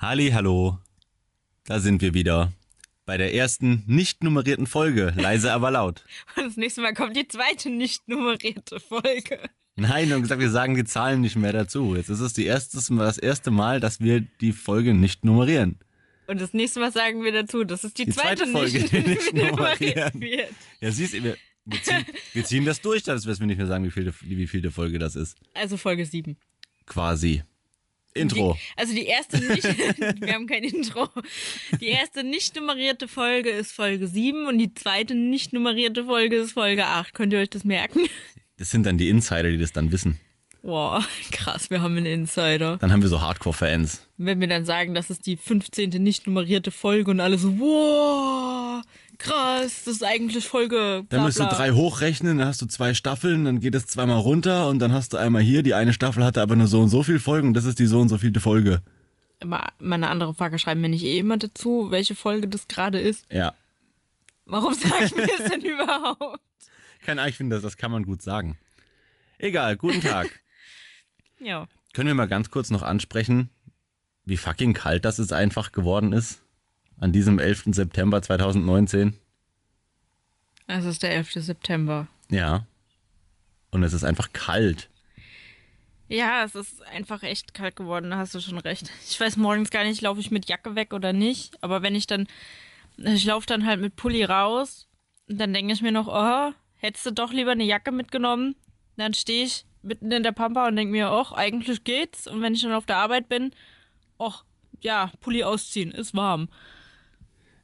Halli, hallo. Da sind wir wieder. Bei der ersten nicht nummerierten Folge. Leise, aber laut. Und das nächste Mal kommt die zweite nicht nummerierte Folge. Nein, wir haben gesagt, wir sagen die Zahlen nicht mehr dazu. Jetzt ist es die erstes, das erste Mal, dass wir die Folge nicht nummerieren. Und das nächste Mal sagen wir dazu, das ist die, Die zweite, zweite Folge, nicht, die nicht nummeriert wird. Ja, siehst du, wir, wir, ziehen, wir ziehen das durch, dass wir nicht mehr sagen, wie viele, wie vielte Folge das ist. Also Folge 7. Quasi. Intro. Die, also die erste nicht, wir haben kein Intro. Die erste nicht nummerierte Folge ist Folge 7 und die zweite nicht nummerierte Folge ist Folge 8. Könnt ihr euch das merken? Das sind dann die Insider, die das dann wissen. Boah, krass, wir haben einen Insider. Dann haben wir so Hardcore-Fans. Wenn wir dann sagen, das ist die 15. nicht nummerierte Folge und alle so, wow, krass, das ist eigentlich Folge. Dann bla, musst du drei hochrechnen, dann hast du zwei Staffeln, dann geht es zweimal runter und dann hast du einmal hier, die eine Staffel hatte aber nur so und so viel Folgen, das ist die so und so vielte Folge. Mal mal eine andere Frage schreiben wir nicht eh immer dazu, welche Folge das gerade ist. Ja. Warum sagen wir es denn überhaupt? Keine Ahnung, ich finde, das, das kann man gut sagen. Egal, guten Tag. Ja. Können wir mal ganz kurz noch ansprechen, wie fucking kalt das jetzt einfach geworden ist? An diesem 11. September 2019? Es ist der 11. September. Ja. Und es ist einfach kalt. Ja, es ist einfach echt kalt geworden, da hast du schon recht. Ich weiß morgens gar nicht, laufe ich mit Jacke weg oder nicht. Aber wenn ich dann, ich laufe dann halt mit Pulli raus und dann denke ich mir noch, oh, hättest du doch lieber eine Jacke mitgenommen. Dann stehe ich mitten in der Pampa und denke mir, och, eigentlich geht's. Und wenn ich dann auf der Arbeit bin, och, ja, Pulli ausziehen, ist warm.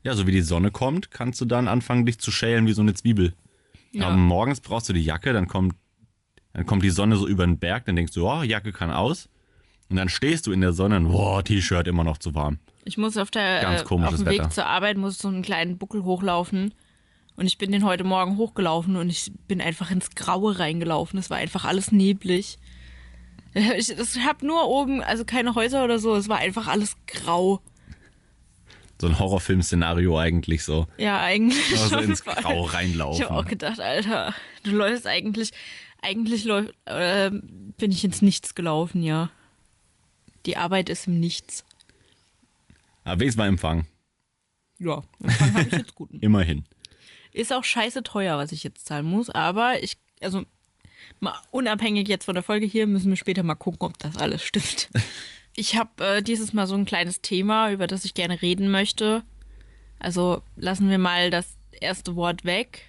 Ja, so wie die Sonne kommt, kannst du dann anfangen, dich zu schälen wie so eine Zwiebel. Ja. Aber morgens brauchst du die Jacke, dann kommt, dann kommt die Sonne so über den Berg, dann denkst du, oh, Jacke kann aus. Und dann stehst du in der Sonne und, boah, T-Shirt immer noch zu warm. Ich muss auf der Ganz äh, auf komisches dem Weg Wetter. zur Arbeit muss so einen kleinen Buckel hochlaufen und ich bin den heute Morgen hochgelaufen und ich bin einfach ins Graue reingelaufen. Es war einfach alles neblig. Ich, ich habe nur oben, also keine Häuser oder so, es war einfach alles grau. So ein Horrorfilm-Szenario eigentlich so. Ja, eigentlich. Also schon ins. Grau Ich habe auch reinlaufen. gedacht, Alter, du läufst eigentlich, eigentlich läuf, äh, bin ich ins Nichts gelaufen, ja. Die Arbeit ist im Nichts. Aber wenigstens mal Empfang. Ja, Empfang habe ich jetzt guten. Immerhin. Ist auch scheiße teuer, was ich jetzt zahlen muss, aber ich, also mal unabhängig jetzt von der Folge hier, müssen wir später mal gucken, ob das alles stimmt. Ich habe äh, dieses Mal so ein kleines Thema, über das ich gerne reden möchte. Also lassen wir mal das erste Wort weg.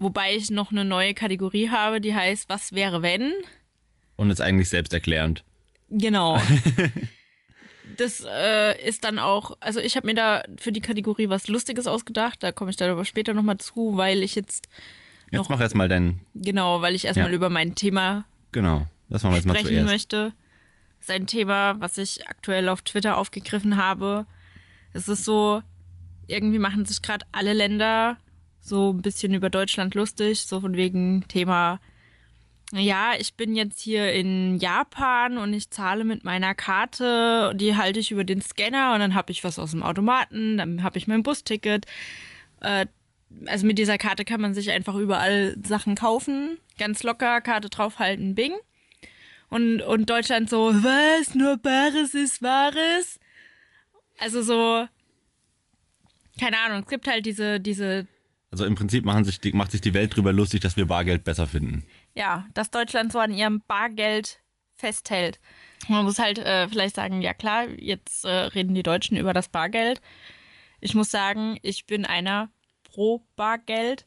Wobei ich noch eine neue Kategorie habe, die heißt Was wäre wenn? Und ist eigentlich selbsterklärend. Genau. Das äh, ist dann auch, also ich habe mir da für die Kategorie was Lustiges ausgedacht, da komme ich dann aber später nochmal zu, weil ich jetzt Jetzt Noch- mach erst mal dein, Genau, weil ich erstmal Ja. über mein Thema genau, das machen wir jetzt mal sprechen zuerst. möchte. Das ist ein Thema, was ich aktuell auf Twitter aufgegriffen habe. Es ist so, irgendwie machen sich gerade alle Länder so ein bisschen über Deutschland lustig, so von wegen Thema, ja, ich bin jetzt hier in Japan und ich zahle mit meiner Karte, die halte ich über den Scanner und dann habe ich was aus dem Automaten, dann habe ich mein Busticket. Äh, also mit dieser Karte kann man sich einfach überall Sachen kaufen, ganz locker, Karte draufhalten, bing. Und, und Deutschland so, was, nur Bares ist Wahres? Also so, keine Ahnung, es gibt halt diese, diese, Also im Prinzip machen sich die, macht sich die Welt drüber lustig, dass wir Bargeld besser finden. Ja, dass Deutschland so an ihrem Bargeld festhält. Man muss halt äh, vielleicht sagen, ja klar, jetzt äh, reden die Deutschen über das Bargeld. Ich muss sagen, ich bin einer pro Bargeld,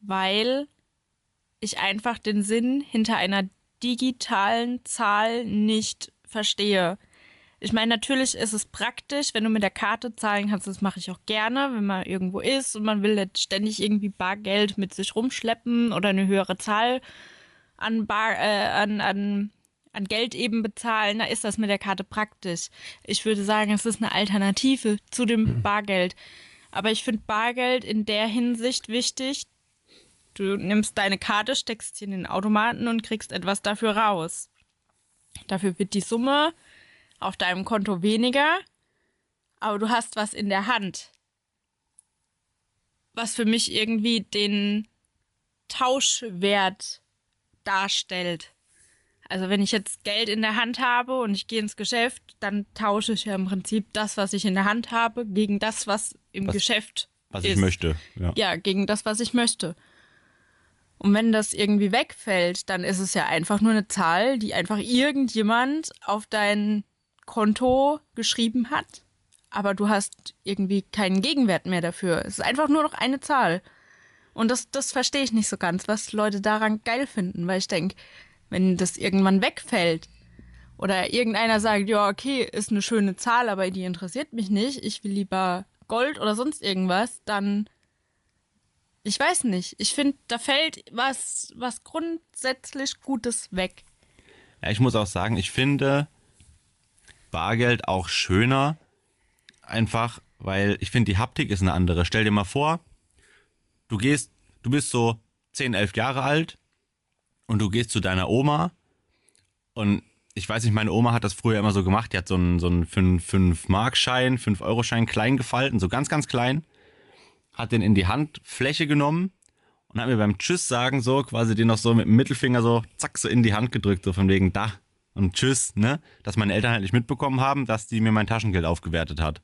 weil ich einfach den Sinn hinter einer digitalen Zahl nicht verstehe. Ich meine, natürlich ist es praktisch, wenn du mit der Karte zahlen kannst. Das mache ich auch gerne, wenn man irgendwo ist und man will nicht ständig irgendwie Bargeld mit sich rumschleppen oder eine höhere Zahl an, Bar, äh, an, an, an Geld eben bezahlen. Da ist das mit der Karte praktisch. Ich würde sagen, es ist eine Alternative zu dem Bargeld. Aber ich finde Bargeld in der Hinsicht wichtig. Du nimmst deine Karte, steckst sie in den Automaten und kriegst etwas dafür raus. Dafür wird die Summe auf deinem Konto weniger, aber du hast was in der Hand. Was für mich irgendwie den Tauschwert darstellt. Also wenn ich jetzt Geld in der Hand habe und ich gehe ins Geschäft, dann tausche ich ja im Prinzip das, was ich in der Hand habe, gegen das, was im Was- Geschäft Was ist. ich möchte. Ja. Ja, gegen das, was ich möchte. Und wenn das irgendwie wegfällt, dann ist es ja einfach nur eine Zahl, die einfach irgendjemand auf dein Konto geschrieben hat. Aber du hast irgendwie keinen Gegenwert mehr dafür. Es ist einfach nur noch eine Zahl. Und das, das verstehe ich nicht so ganz, was Leute daran geil finden, weil ich denke, wenn das irgendwann wegfällt oder irgendeiner sagt, ja, okay, ist eine schöne Zahl, aber die interessiert mich nicht, ich will lieber Gold oder sonst irgendwas, dann ich weiß nicht. Ich finde, da fällt was, was grundsätzlich Gutes weg. Ja, ich muss auch sagen, ich finde Bargeld auch schöner, einfach, weil ich finde, die Haptik ist eine andere. Stell dir mal vor, du gehst, du bist so 10, 11 Jahre alt und du gehst zu deiner Oma und ich weiß nicht, meine Oma hat das früher immer so gemacht, die hat so einen, so einen 5-Mark-Schein, 5-Euro-Schein klein gefalten, so ganz, ganz klein, hat den in die Handfläche genommen und hat mir beim Tschüss sagen so quasi den noch so mit dem Mittelfinger so zack so in die Hand gedrückt, so von wegen da und Tschüss, ne? Dass meine Eltern halt nicht mitbekommen haben, dass die mir mein Taschengeld aufgewertet hat.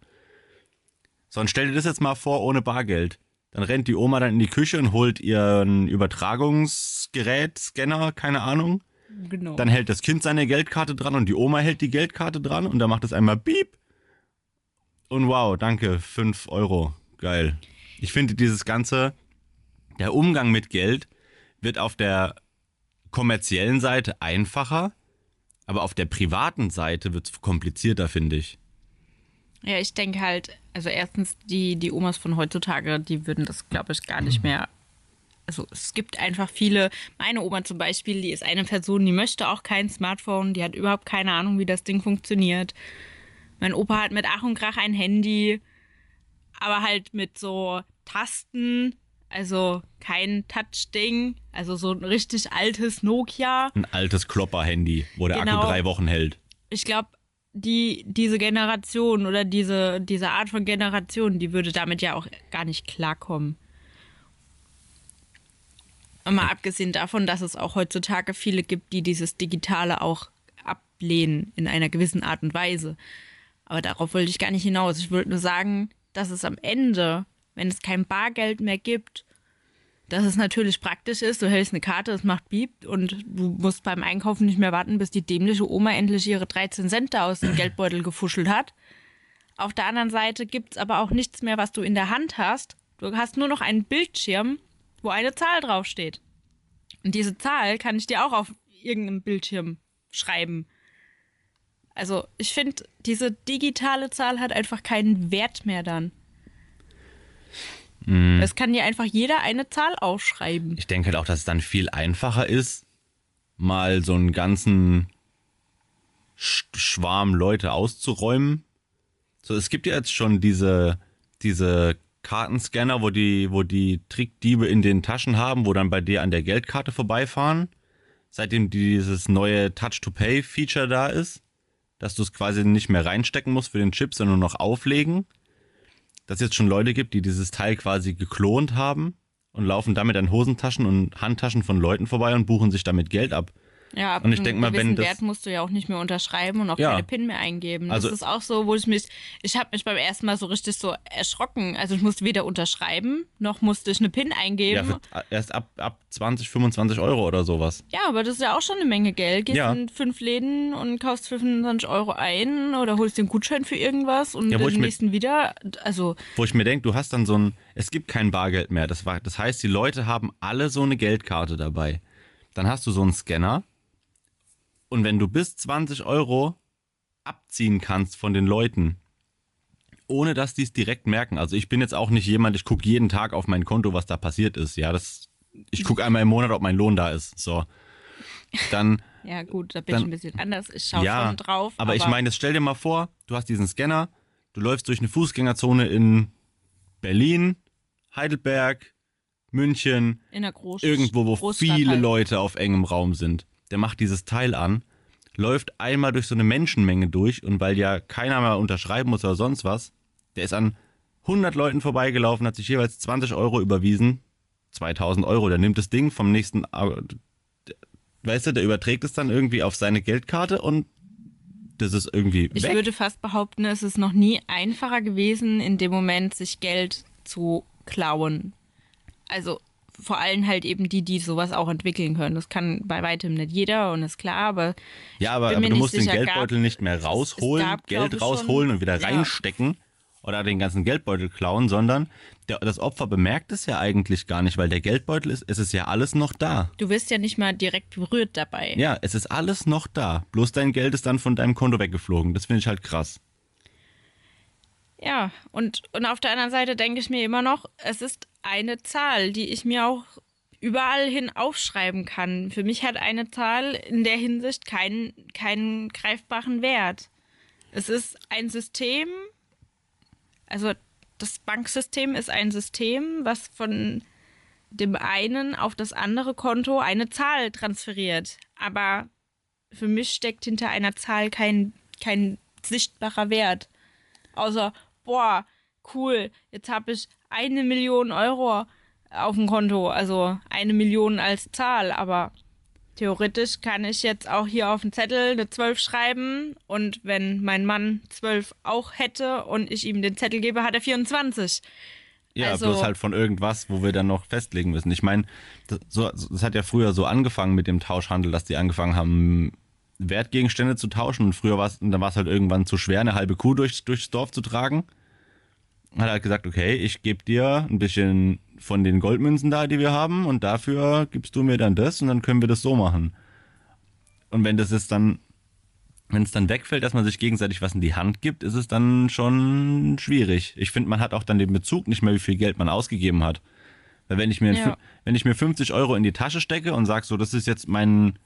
So, und stell dir das jetzt mal vor ohne Bargeld. Dann rennt die Oma dann in die Küche und holt ihren Übertragungsgerät, Scanner, keine Ahnung. Genau. Dann hält das Kind seine Geldkarte dran und die Oma hält die Geldkarte dran und dann macht es einmal Piep. Und wow, danke, 5 Euro. Geil. Ich finde dieses ganze, der Umgang mit Geld wird auf der kommerziellen Seite einfacher, aber auf der privaten Seite wird es komplizierter, finde ich. ja, ich denke halt, also erstens, die, die Omas von heutzutage, die würden das, glaube ich, gar nicht mehr. Also es gibt einfach viele, meine Oma zum Beispiel, die ist eine Person, die möchte auch kein Smartphone, die hat überhaupt keine Ahnung, wie das Ding funktioniert. Mein Opa hat mit Ach und Krach ein Handy, aber halt mit so Tasten, also kein Touch-Ding, also so ein richtig altes Nokia. Ein altes Klopper-Handy, wo der Genau. Akku drei Wochen hält. ich glaube, die, diese Generation oder diese, diese Art von Generation, die würde damit ja auch gar nicht klarkommen. Mal abgesehen davon, dass es auch heutzutage viele gibt, die dieses Digitale auch ablehnen in einer gewissen Art und Weise. Aber darauf wollte ich gar nicht hinaus. Ich wollte nur sagen, dass es am Ende, wenn es kein Bargeld mehr gibt, dass es natürlich praktisch ist. Du hältst eine Karte, es macht Piep und du musst beim Einkaufen nicht mehr warten, bis die dämliche Oma endlich ihre 13 Cent aus dem Geldbeutel gefuschelt hat. Auf der anderen Seite gibt es aber auch nichts mehr, was du in der Hand hast. Du hast nur noch einen Bildschirm, wo eine Zahl draufsteht. Und diese Zahl kann ich dir auch auf irgendeinem Bildschirm schreiben. Also ich finde, diese digitale Zahl hat einfach keinen Wert mehr dann. Es kann dir einfach jeder eine Zahl aufschreiben. Ich denke halt auch, dass es dann viel einfacher ist, mal so einen ganzen Sch Schwarm Leute auszuräumen. So, es gibt ja jetzt schon diese, diese Kartenscanner, wo die, wo die Trickdiebe in den Taschen haben, wo dann bei dir an der Geldkarte vorbeifahren. Seitdem dieses neue Touch-to-Pay-Feature da ist, dass du es quasi nicht mehr reinstecken musst für den Chip, sondern nur noch auflegen. Dass es jetzt schon Leute gibt, die dieses Teil quasi geklont haben und laufen damit an Hosentaschen und Handtaschen von Leuten vorbei und buchen sich damit Geld ab. Ja, Und ich einem denk mal, wenn das- Wert musst du ja auch nicht mehr unterschreiben und auch Ja. keine PIN mehr eingeben. Also- das ist auch so, wo ich mich, ich habe mich beim ersten Mal so richtig so erschrocken. Also ich musste weder unterschreiben, noch musste ich eine PIN Ja, eingeben. für, erst ab, ab 20, 25 Euro oder sowas. Ja, aber das ist ja auch schon eine Menge Geld. Gehst Ja. in fünf Läden und kaufst für 25 Euro ein oder holst den Gutschein für irgendwas und Ja, den nächsten wieder. Also, Wo ich mir denke, du hast dann so ein, es gibt kein Bargeld mehr. Das, war, das heißt, die Leute haben alle so eine Geldkarte dabei. Dann hast du so einen Scanner und wenn du bis 20 Euro abziehen kannst von den Leuten, ohne dass die es direkt merken. Also ich bin jetzt auch nicht jemand, ich gucke jeden Tag auf mein Konto, was da passiert ist. Ja, das, ich gucke einmal im Monat, ob mein Lohn da ist. So. Dann ja gut, da bin Dann- ich ein bisschen anders. Ich schaue ja, schon drauf. Aber, ich meine, stell dir mal vor, du hast diesen Scanner, du läufst durch eine Fußgängerzone in Berlin, Heidelberg, München, in der Groß irgendwo, wo Großstadt viele halt. Leute auf engem Raum sind. Der macht dieses Teil an, läuft einmal durch so eine Menschenmenge durch und weil ja keiner mehr unterschreiben muss oder sonst was, der ist an 100 Leuten vorbeigelaufen, hat sich jeweils 20 Euro überwiesen, 2000 Euro. Der nimmt das Ding vom nächsten, weißt du, der überträgt es dann irgendwie auf seine Geldkarte und das ist irgendwie Ich weg. würde fast behaupten, es ist noch nie einfacher gewesen, in dem Moment sich Geld zu klauen. Also vor allem halt eben die, die sowas auch entwickeln können. Das kann bei weitem nicht jeder und ist klar, aber ja, aber, aber du musst den Geldbeutel gab- nicht mehr rausholen, gab, Geld rausholen schon- und wieder ja. reinstecken oder den ganzen Geldbeutel klauen, sondern der, das Opfer bemerkt es ja eigentlich gar nicht, weil der Geldbeutel ist, es ist ja alles noch da. du wirst ja nicht mal direkt berührt dabei. Ja, es ist alles noch da. Bloß dein Geld ist dann von deinem Konto weggeflogen. Das finde ich halt krass. Ja, und, und auf der anderen Seite denke ich mir immer noch, es ist eine Zahl, die ich mir auch überall hin aufschreiben kann. Für mich hat eine Zahl in der Hinsicht keinen, keinen greifbaren Wert. Es ist ein System, also das Banksystem ist ein System, was von dem einen auf das andere Konto eine Zahl transferiert. Aber für mich steckt hinter einer Zahl kein, kein sichtbarer Wert. Außer, boah, cool, jetzt habe ich eine Million Euro auf dem Konto. Also eine Million als Zahl, aber theoretisch kann ich jetzt auch hier auf den Zettel eine 12 schreiben und wenn mein Mann 12 auch hätte und ich ihm den Zettel gebe, hat er 24. Ja, Also- bloß halt von irgendwas, wo wir dann noch festlegen müssen. Ich meine, das, so, das hat ja früher so angefangen mit dem Tauschhandel, dass die angefangen haben, Wertgegenstände zu tauschen. Und früher war es, dann war es halt irgendwann zu schwer, eine halbe Kuh durch, durchs Dorf zu tragen. Hat er halt gesagt, okay, ich gebe dir ein bisschen von den Goldmünzen da, die wir haben, und dafür gibst du mir dann das und dann können wir das so machen. Und wenn das ist dann, wenn es dann wegfällt, dass man sich gegenseitig was in die Hand gibt, ist es dann schon schwierig. Ich finde, man hat auch dann den Bezug nicht mehr, wie viel Geld man ausgegeben hat. Weil wenn ich mir, Ja. wenn ich mir 50 Euro in die Tasche stecke und sage so, das ist jetzt mein,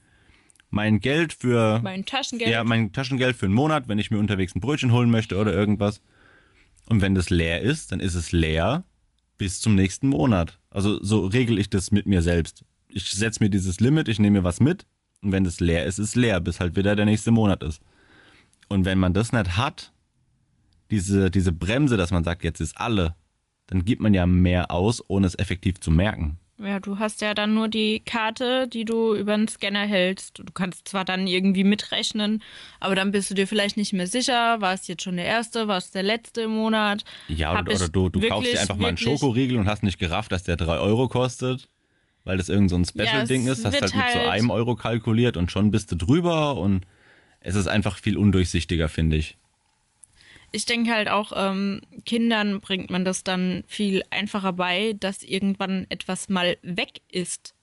mein Geld für, Mein Taschengeld. ja, mein Taschengeld für einen Monat, wenn ich mir unterwegs ein Brötchen holen möchte oder irgendwas. Und wenn das leer ist, dann ist es leer bis zum nächsten Monat. Also so regel ich das mit mir selbst. Ich setze mir dieses Limit, ich nehme mir was mit und wenn das leer ist, ist leer, bis halt wieder der nächste Monat ist. Und wenn man das nicht hat, diese, diese Bremse, dass man sagt, jetzt ist alle, dann gibt man ja mehr aus, ohne es effektiv zu merken. Ja, du hast ja dann nur die Karte, die du über den Scanner hältst. Du kannst zwar dann irgendwie mitrechnen, aber dann bist du dir vielleicht nicht mehr sicher, war es jetzt schon der erste, war es der letzte im Monat. Ja, oder, oder du, du kaufst dir wirklich, einfach mal einen wirklich- Schokoriegel und hast nicht gerafft, dass der 3 Euro kostet, weil das irgend so ein Special-Ding es ist, hast halt mit so halt- einem Euro kalkuliert und schon bist du drüber und es ist einfach viel undurchsichtiger, finde ich. Ich denke halt auch, ähm, Kindern bringt man das dann viel einfacher bei, dass irgendwann etwas mal weg ist.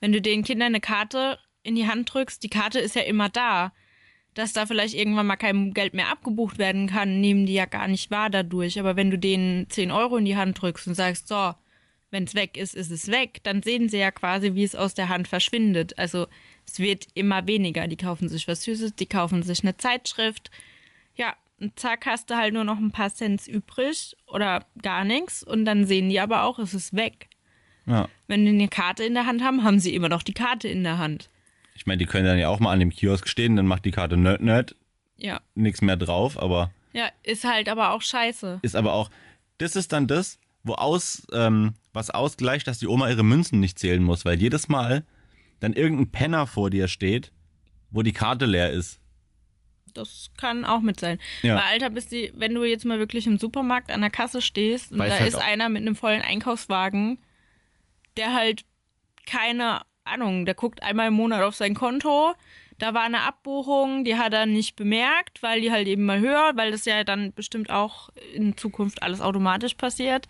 Wenn du den Kindern eine Karte in die Hand drückst, die Karte ist ja immer da. Dass da vielleicht irgendwann mal kein Geld mehr abgebucht werden kann, nehmen die ja gar nicht wahr dadurch. Aber wenn du denen 10 Euro in die Hand drückst und sagst, so, wenn es weg ist, ist es weg, dann sehen sie ja quasi, wie es aus der Hand verschwindet. Also es wird immer weniger. Die kaufen sich was Süßes, die kaufen sich eine Zeitschrift. Ja, und zack, hast du halt nur noch ein paar Cents übrig oder gar nichts. Und dann sehen die aber auch, es ist weg. Ja. Wenn die eine Karte in der Hand haben, haben sie immer noch die Karte in der Hand. Ich meine, die können dann ja auch mal an dem Kiosk stehen, dann macht die Karte nerd, nerd, Ja. nichts mehr drauf, aber Ja, ist halt aber auch scheiße. ist aber auch, das ist dann das, wo aus, ähm, was ausgleicht, dass die Oma ihre Münzen nicht zählen muss, weil jedes Mal dann irgendein Penner vor dir steht, wo die Karte leer ist. Das kann auch mit sein. Ja. Weil, Alter, bist du, wenn du jetzt mal wirklich im Supermarkt an der Kasse stehst und Weiß da halt ist auch- einer mit einem vollen Einkaufswagen, der halt keine Ahnung, der guckt einmal im Monat auf sein Konto. Da war eine Abbuchung, die hat er nicht bemerkt, weil die halt eben mal höher, weil das ja dann bestimmt auch in Zukunft alles automatisch passiert.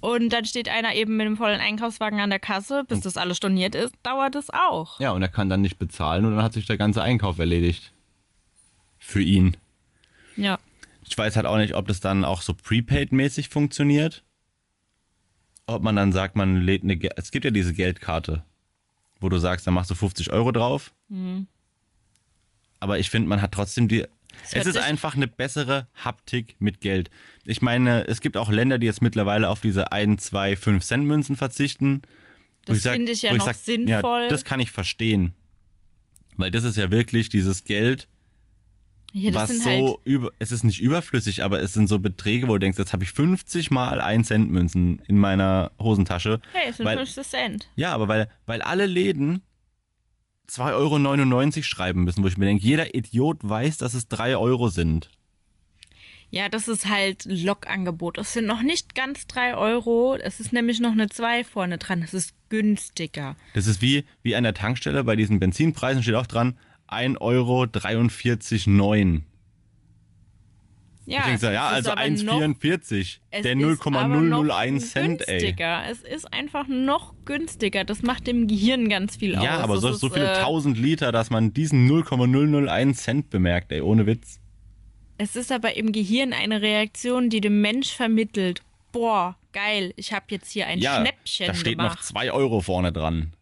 Und dann steht einer eben mit dem vollen Einkaufswagen an der Kasse, bis das alles storniert ist, dauert es auch. Ja, und er kann dann nicht bezahlen und dann hat sich der ganze Einkauf erledigt. Für ihn. Ja. Ich weiß halt auch nicht, ob das dann auch so prepaid-mäßig funktioniert. Ob man dann sagt, man lädt eine. Ge es gibt ja diese Geldkarte, wo du sagst, da machst du 50 Euro drauf. Aber ich finde, man hat trotzdem die. Es hört ist einfach eine bessere Haptik mit Geld. Ich meine, es gibt auch Länder, die jetzt mittlerweile auf diese 1, 2, 5 Cent Münzen verzichten. Das sag- finde ich ja noch sinnvoll. Ja, das kann ich verstehen. Weil das ist ja wirklich dieses Geld, Das was so halt über, es ist nicht überflüssig, aber es sind so Beträge, wo du denkst, jetzt habe ich 50 mal 1 Cent Münzen in meiner Hosentasche. Hey, es sind weil, 50 Cent. ja, aber weil, weil alle Läden 2,99 Euro schreiben müssen, wo ich mir denke, jeder Idiot weiß, dass es 3 Euro sind. Ja, das ist halt Lokangebot. Es sind noch nicht ganz 3 Euro. Es ist nämlich noch eine 2 vorne dran. Das ist günstiger. Das ist wie, wie an der Tankstelle bei diesen Benzinpreisen steht auch dran 1,43,9 Euro. Ja, Ich denke so, ja, es ist also aber noch- 1,44. es Der ist aber noch 0,001 Cent, ey. günstiger. Es ist einfach noch günstiger. Das macht dem Gehirn ganz viel aus. Ja, aber so, ist, so viele äh, tausend Liter, dass man diesen 0,001 Cent bemerkt, ey, ohne Witz. Es ist aber im Gehirn eine Reaktion, die dem Mensch vermittelt. Boah, geil, ich habe jetzt hier ein Ja, Schnäppchen da steht gemacht. noch 2 Euro vorne dran.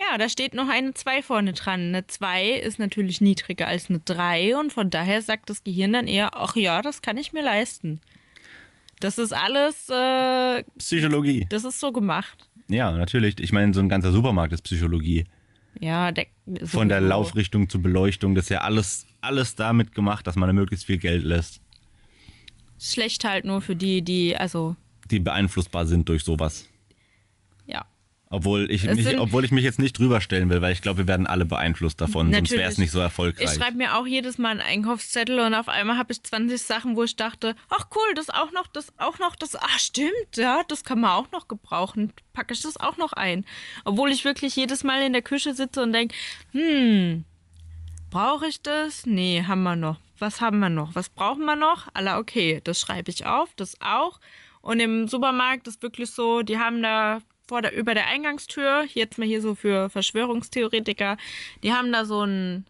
Ja, da steht noch eine 2 vorne dran. Eine 2 ist natürlich niedriger als eine 3 und von daher sagt das Gehirn dann eher, ach ja, das kann ich mir leisten. Das ist alles, äh, Psychologie. das ist so gemacht. Ja, natürlich. Ich meine, so ein ganzer Supermarkt ist Psychologie. Ja, der, Von der. Laufrichtung zur Beleuchtung, das ist ja alles, alles damit gemacht, dass man da möglichst viel Geld lässt, Schlecht halt nur für die, die, also, die beeinflussbar sind durch sowas. Obwohl ich, mich, sind- obwohl ich mich jetzt nicht drüber stellen will, weil ich glaube, wir werden alle beeinflusst davon, sonst Natürlich. wäre es nicht so Ich erfolgreich. schreibe mir auch jedes Mal einen Einkaufszettel und auf einmal habe ich 20 Sachen, wo ich dachte, ach cool, das auch noch, das auch noch, das, ach stimmt, ja, das kann man auch noch gebrauchen. Packe ich das auch noch ein. Obwohl ich wirklich jedes Mal in der Küche sitze und denke, hm, brauche ich das? Nee, haben wir noch. Was haben wir noch? Was brauchen wir noch? Alla, okay, das schreibe ich auf, das auch. Und im Supermarkt ist wirklich so, die haben da vor der, über der Eingangstür, jetzt mal hier so für Verschwörungstheoretiker, die haben da so ein,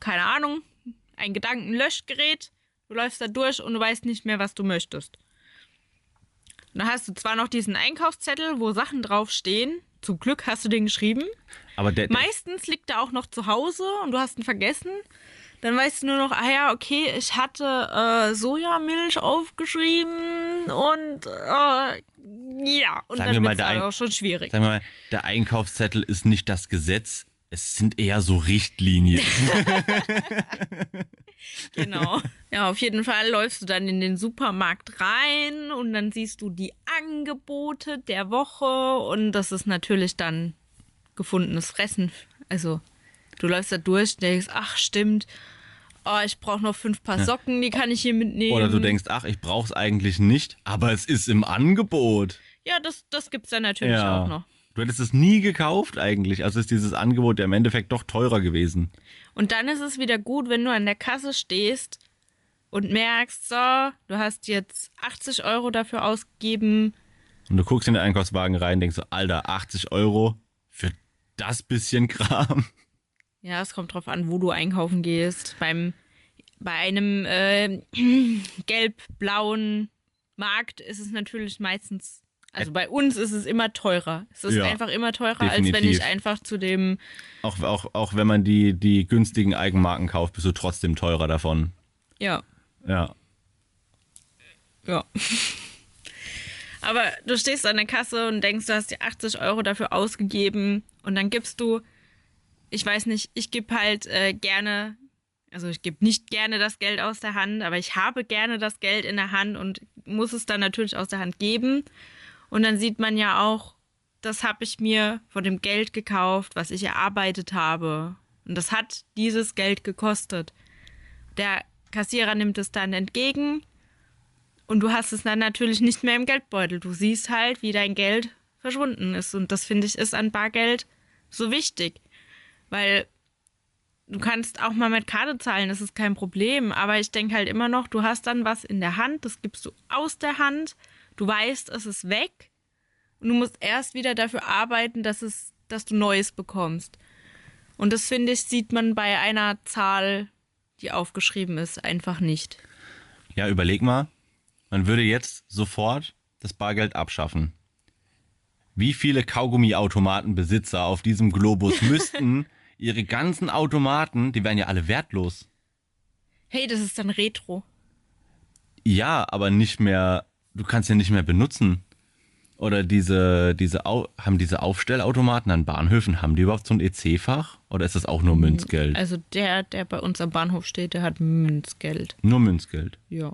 keine Ahnung, ein Gedankenlöschgerät. Du läufst da durch und du weißt nicht mehr, was du möchtest. Und dann hast du zwar noch diesen Einkaufszettel, wo Sachen draufstehen. Zum Glück hast du den geschrieben. Aber der, der, Meistens liegt er auch noch zu Hause und du hast ihn vergessen. Dann weißt du nur noch, ah ja, okay, ich hatte äh, Sojamilch aufgeschrieben und äh, ja, und Sagen dann wird es auch schon schwierig. sagen wir mal, der Einkaufszettel ist nicht das Gesetz, es sind eher so Richtlinien. Genau. Ja, auf jeden Fall läufst du dann in den Supermarkt rein und dann siehst du die Angebote der Woche und das ist natürlich dann gefundenes Fressen. Also, du läufst da durch, denkst, ach, stimmt. Oh, ich brauche noch fünf Paar Socken, die kann ich hier mitnehmen. Oder du denkst, ach, ich brauch's eigentlich nicht, aber es ist im Angebot. Ja, das, das gibt's dann natürlich auch noch. Du hättest es nie gekauft eigentlich. Also ist dieses Angebot ja im Endeffekt doch teurer gewesen. Und dann ist es wieder gut, wenn du an der Kasse stehst und merkst, so, du hast jetzt 80 Euro dafür ausgegeben, Und du guckst in den Einkaufswagen rein, denkst so, Alter, 80 Euro für das bisschen Kram. Ja, es kommt drauf an, wo du einkaufen gehst. Beim, bei einem äh, gelb-blauen Markt ist es natürlich meistens, also bei uns ist es immer teurer. Es ist Ja, einfach immer teurer, als wenn definitiv. ich einfach zu dem, Auch, auch, auch wenn man die, die günstigen Eigenmarken kauft, bist du trotzdem teurer davon. ja, Ja. ja. Aber du stehst an der Kasse und denkst, du hast dir 80 Euro dafür ausgegeben und dann gibst du, ich weiß nicht, ich gebe halt äh, gerne, also ich gebe nicht gerne das Geld aus der Hand, aber ich habe gerne das Geld in der Hand und muss es dann natürlich aus der Hand geben. Und dann sieht man ja auch, das habe ich mir von dem Geld gekauft, was ich erarbeitet habe. Und das hat dieses Geld gekostet. Der Kassierer nimmt es dann entgegen und du hast es dann natürlich nicht mehr im Geldbeutel. Du siehst halt, wie dein Geld verschwunden ist. Und das finde ich ist an Bargeld so wichtig. Weil du kannst auch mal mit Karte zahlen, das ist kein Problem. Aber ich denke halt immer noch, du hast dann was in der Hand, das gibst du aus der Hand. Du weißt, es ist weg. Und du musst erst wieder dafür arbeiten, dass, es, dass du Neues bekommst. Und das finde ich, sieht man bei einer Zahl, die aufgeschrieben ist, einfach nicht. Ja, überleg mal, man würde jetzt sofort das Bargeld abschaffen. Wie viele Kaugummiautomatenbesitzer auf diesem Globus müssten ihre ganzen Automaten, die wären ja alle wertlos. Hey, das ist dann Retro. Ja, aber nicht mehr, du kannst ja nicht mehr benutzen. Oder diese, diese, haben diese Aufstellautomaten an Bahnhöfen, haben die überhaupt so ein EC-Fach? Oder ist das auch nur Münzgeld? Also der, der bei uns am Bahnhof steht, der hat Münzgeld. Nur Münzgeld. Ja.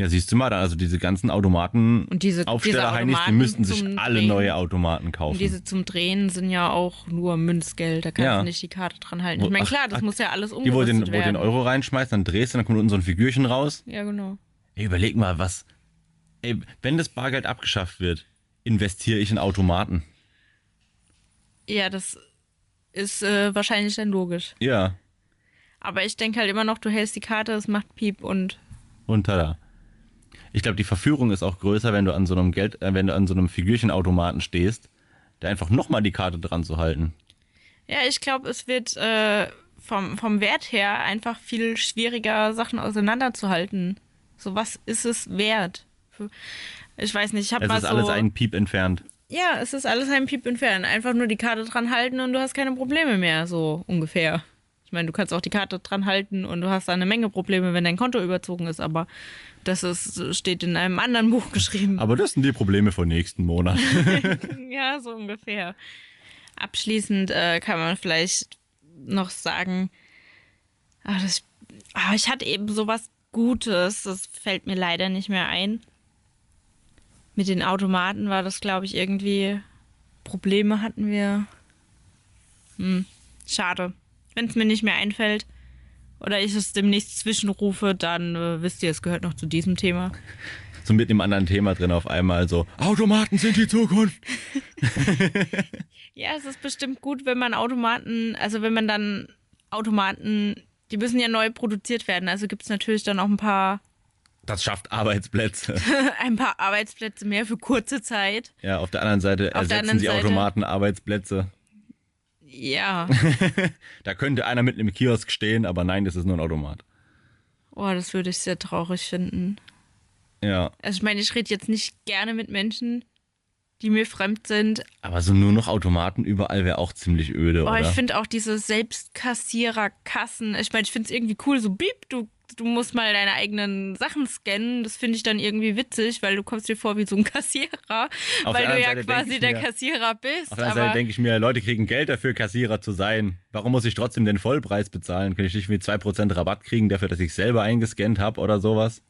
Ja, siehst du mal, also diese ganzen Automaten, Und diese- Aufsteller diese Heinis, die Automaten müssten sich alle Drehen. neue Automaten kaufen. Und diese zum Drehen sind ja auch nur Münzgeld, da kannst Ja. du nicht die Karte dran halten. Ich meine, klar, das ach, muss ja alles die, wo umgerüstet den, wo den Euro reinschmeißt, dann drehst du, dann kommt unten so ein Figürchen raus. Ja, genau. Ey, überleg mal, was. Ey, wenn das Bargeld abgeschafft wird, investiere ich in Automaten. Ja, das ist äh, wahrscheinlich dann logisch. Ja, Aber ich denke halt immer noch, du hältst die Karte, es macht Piep und und tada. Ich glaube, die Verführung ist auch größer, wenn du an so einem Geld, äh, wenn du an so einem Figürchenautomaten stehst, da einfach nochmal die Karte dran zu halten. ja, ich glaube, es wird äh, vom, vom Wert her einfach viel schwieriger, Sachen auseinanderzuhalten. So, was ist es wert? Ich weiß nicht, ich habe Es mal ist so... alles einen Piep entfernt. Ja, es ist alles ein Piep entfernt. Einfach nur die Karte dran halten und du hast keine Probleme mehr, so ungefähr. Ich meine, du kannst auch die Karte dran halten und du hast da eine Menge Probleme, wenn dein Konto überzogen ist, aber das ist, steht in einem anderen Buch geschrieben. Aber das sind die Probleme von nächsten Monat. Ja, so ungefähr. Abschließend äh, kann man vielleicht noch sagen, ah, das, ah, ich hatte eben sowas Gutes, das fällt mir leider nicht mehr ein. Mit den Automaten war das, glaube ich, irgendwie Probleme hatten wir. Hm, schade. Wenn es mir nicht mehr einfällt oder ich es demnächst zwischenrufe, dann äh, wisst ihr, es gehört noch zu diesem Thema. so mit einem anderen Thema drin auf einmal so, Automaten sind die Zukunft. Ja, es ist bestimmt gut, wenn man Automaten, also wenn man dann Automaten, die müssen ja neu produziert werden. Also gibt es natürlich dann auch ein paar, Das schafft Arbeitsplätze. ein paar Arbeitsplätze mehr für kurze Zeit. Ja, auf der anderen Seite Auf ersetzen anderen die Seite- Automaten Arbeitsplätze. Ja. Da könnte einer mit einem Kiosk stehen, aber nein, das ist nur ein Automat. Oh, das würde ich sehr traurig finden. Ja, Also ich meine, ich rede jetzt nicht gerne mit Menschen, die mir fremd sind. aber so nur noch Automaten überall wäre auch ziemlich öde, Oh, oder? ich finde auch diese Selbstkassiererkassen. Ich meine, ich finde es irgendwie cool, so beep, du, du musst mal deine eigenen Sachen scannen. Das finde ich dann irgendwie witzig, weil du kommst dir vor wie so ein Kassierer, Auf weil du ja Seite quasi der mir- Kassierer bist. Auf der anderen Seite denke ich mir, Leute kriegen Geld dafür, Kassierer zu sein. Warum muss ich trotzdem den Vollpreis bezahlen? Kann ich nicht mit 2% Rabatt kriegen dafür, dass ich selber eingescannt habe oder sowas?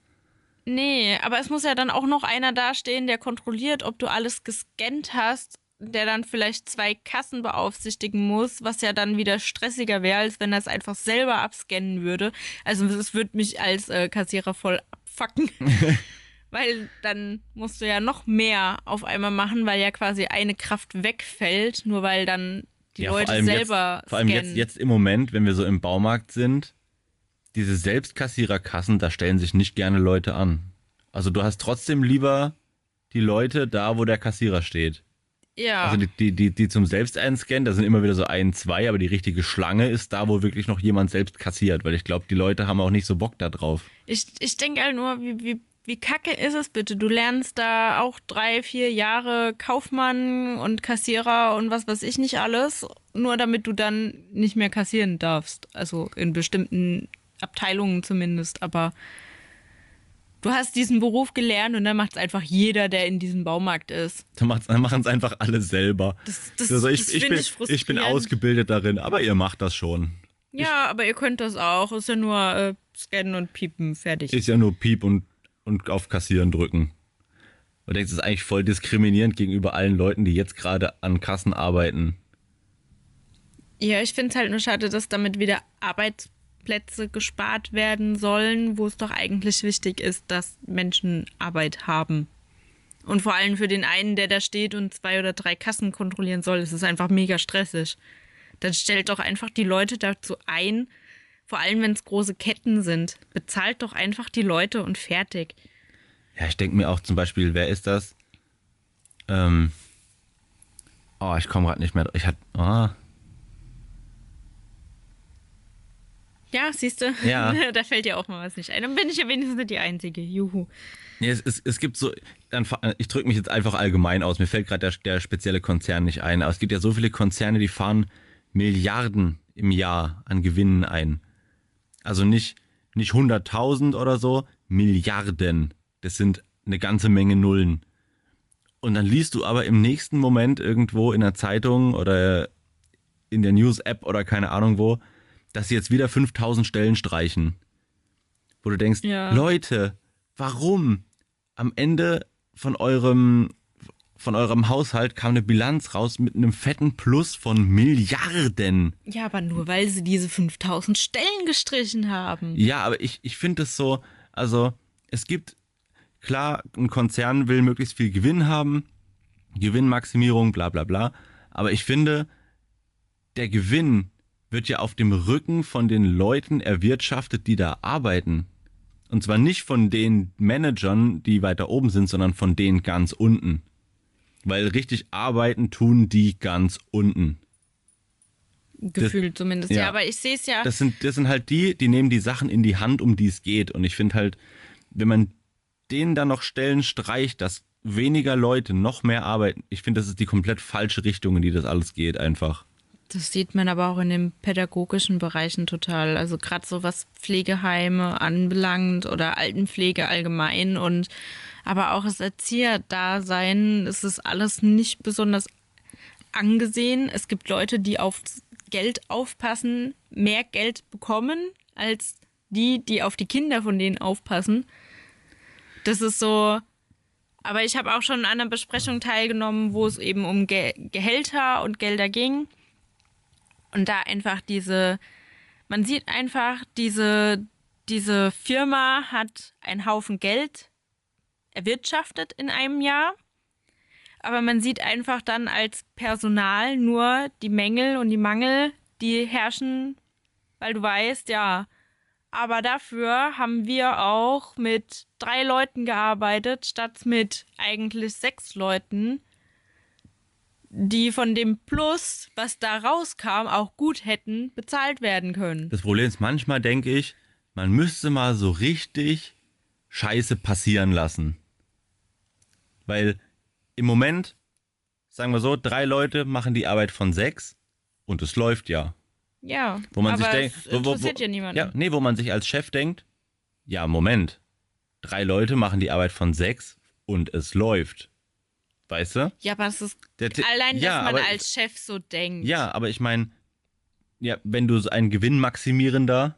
Nee, aber es muss ja dann auch noch einer dastehen, der kontrolliert, ob du alles gescannt hast, der dann vielleicht zwei Kassen beaufsichtigen muss, was ja dann wieder stressiger wäre, als wenn er es einfach selber abscannen würde. Also es würde mich als äh, Kassierer voll abfacken. Weil dann musst du ja noch mehr auf einmal machen, weil ja quasi eine Kraft wegfällt, nur weil dann die Ja, Leute vor selber jetzt, vor allem jetzt, jetzt im Moment, wenn wir so im Baumarkt sind, diese Selbstkassiererkassen, da stellen sich nicht gerne Leute an. Also du hast trotzdem lieber die Leute da, wo der Kassierer steht. ja. Also die, die, die, die zum Selbsteinscannen, da sind immer wieder so ein, zwei, aber die richtige Schlange ist da, wo wirklich noch jemand selbst kassiert, weil ich glaube, die Leute haben auch nicht so Bock da drauf. Ich, ich denke halt nur, wie, wie, wie kacke ist es bitte? Du lernst da auch drei, vier Jahre Kaufmann und Kassierer und was weiß ich nicht alles, nur damit du dann nicht mehr kassieren darfst. Also in bestimmten Abteilungen zumindest, aber du hast diesen Beruf gelernt und dann macht es einfach jeder, der in diesem Baumarkt ist. Da machen es einfach alle selber. Das, das, also ich, das ich, bin, ich ich bin ausgebildet darin, aber ihr macht das schon. Ja, aber ihr könnt das auch. Ist ja nur äh, scannen und piepen, fertig. Ist ja nur Piep und, und auf Kassieren drücken. Und denkst, das ist eigentlich voll diskriminierend gegenüber allen Leuten, die jetzt gerade an Kassen arbeiten. Ja, ich finde es halt nur schade, dass damit wieder Arbeitsplätze gespart werden sollen, wo es doch eigentlich wichtig ist, dass Menschen Arbeit haben. Und vor allem für den einen, der da steht und zwei oder drei Kassen kontrollieren soll, ist es einfach mega stressig. Dann stellt doch einfach die Leute dazu ein, vor allem wenn es große Ketten sind. Bezahlt doch einfach die Leute und fertig. Ja, ich denke mir auch zum Beispiel, wer ist das? Ähm. Oh, ich komme gerade nicht mehr. Ich hatte. Oh, Ja, siehst du? Ja. da fällt dir auch mal was nicht ein. Dann bin ich ja wenigstens nicht die Einzige. Juhu. Nee, es, es, es gibt so, ich drücke mich jetzt einfach allgemein aus. Mir fällt gerade der, der spezielle Konzern nicht ein. Aber es gibt ja so viele Konzerne, die fahren Milliarden im Jahr an Gewinnen ein. Also nicht, nicht 100.000 oder so, Milliarden. Das sind eine ganze Menge Nullen. Und dann liest du aber im nächsten Moment irgendwo in der Zeitung oder in der News-App oder keine Ahnung wo, dass sie jetzt wieder 5000 Stellen streichen. Wo du denkst, Ja. Leute, warum am Ende von eurem von eurem Haushalt kam eine Bilanz raus mit einem fetten Plus von Milliarden. Ja, aber nur weil sie diese 5000 Stellen gestrichen haben. Ja, aber ich, ich finde es so, also es gibt, klar, ein Konzern will möglichst viel Gewinn haben, Gewinnmaximierung, bla bla bla, aber ich finde, der Gewinn wird ja auf dem Rücken von den Leuten erwirtschaftet, die da arbeiten. Und zwar nicht von den Managern, die weiter oben sind, sondern von denen ganz unten. Weil richtig arbeiten tun die ganz unten. Gefühlt zumindest. Ja, ja. aber ich sehe es ja. Das sind, das sind halt die, die nehmen die Sachen in die Hand, um die es geht. Und ich finde halt, wenn man denen dann noch Stellen streicht, dass weniger Leute noch mehr arbeiten, ich finde, das ist die komplett falsche Richtung, in die das alles geht, einfach. Das sieht man aber auch in den pädagogischen Bereichen total. Also gerade so was Pflegeheime anbelangt oder Altenpflege allgemein und aber auch das Erzieherdasein, es ist alles nicht besonders angesehen. Es gibt Leute, die auf Geld aufpassen, mehr Geld bekommen als die, die auf die Kinder von denen aufpassen. Das ist so. Aber ich habe auch schon an einer Besprechung teilgenommen, wo es eben um Ge Gehälter und Gelder ging. Und da einfach diese, man sieht einfach, diese, diese Firma hat einen Haufen Geld erwirtschaftet in einem Jahr. Aber man sieht einfach dann als Personal nur die Mängel und die Mangel, die herrschen, weil du weißt, ja, aber dafür haben wir auch mit drei Leuten gearbeitet, statt mit eigentlich sechs Leuten die von dem Plus, was da rauskam, auch gut hätten bezahlt werden können. Das Problem ist, manchmal denke ich, man müsste mal so richtig Scheiße passieren lassen. Weil im Moment, sagen wir so, drei Leute machen die Arbeit von sechs und es läuft ja. Ja, Wo man aber sich denkt, es wo, wo, wo, interessiert ja niemanden. ja, nee, wo man sich als Chef denkt, ja, Moment, drei Leute machen die Arbeit von sechs und es läuft. Weißt du? Ja, aber es ist Der- allein, dass ja, man aber- als Chef so denkt. Ja, aber ich meine, ja, wenn du so ein gewinnmaximierender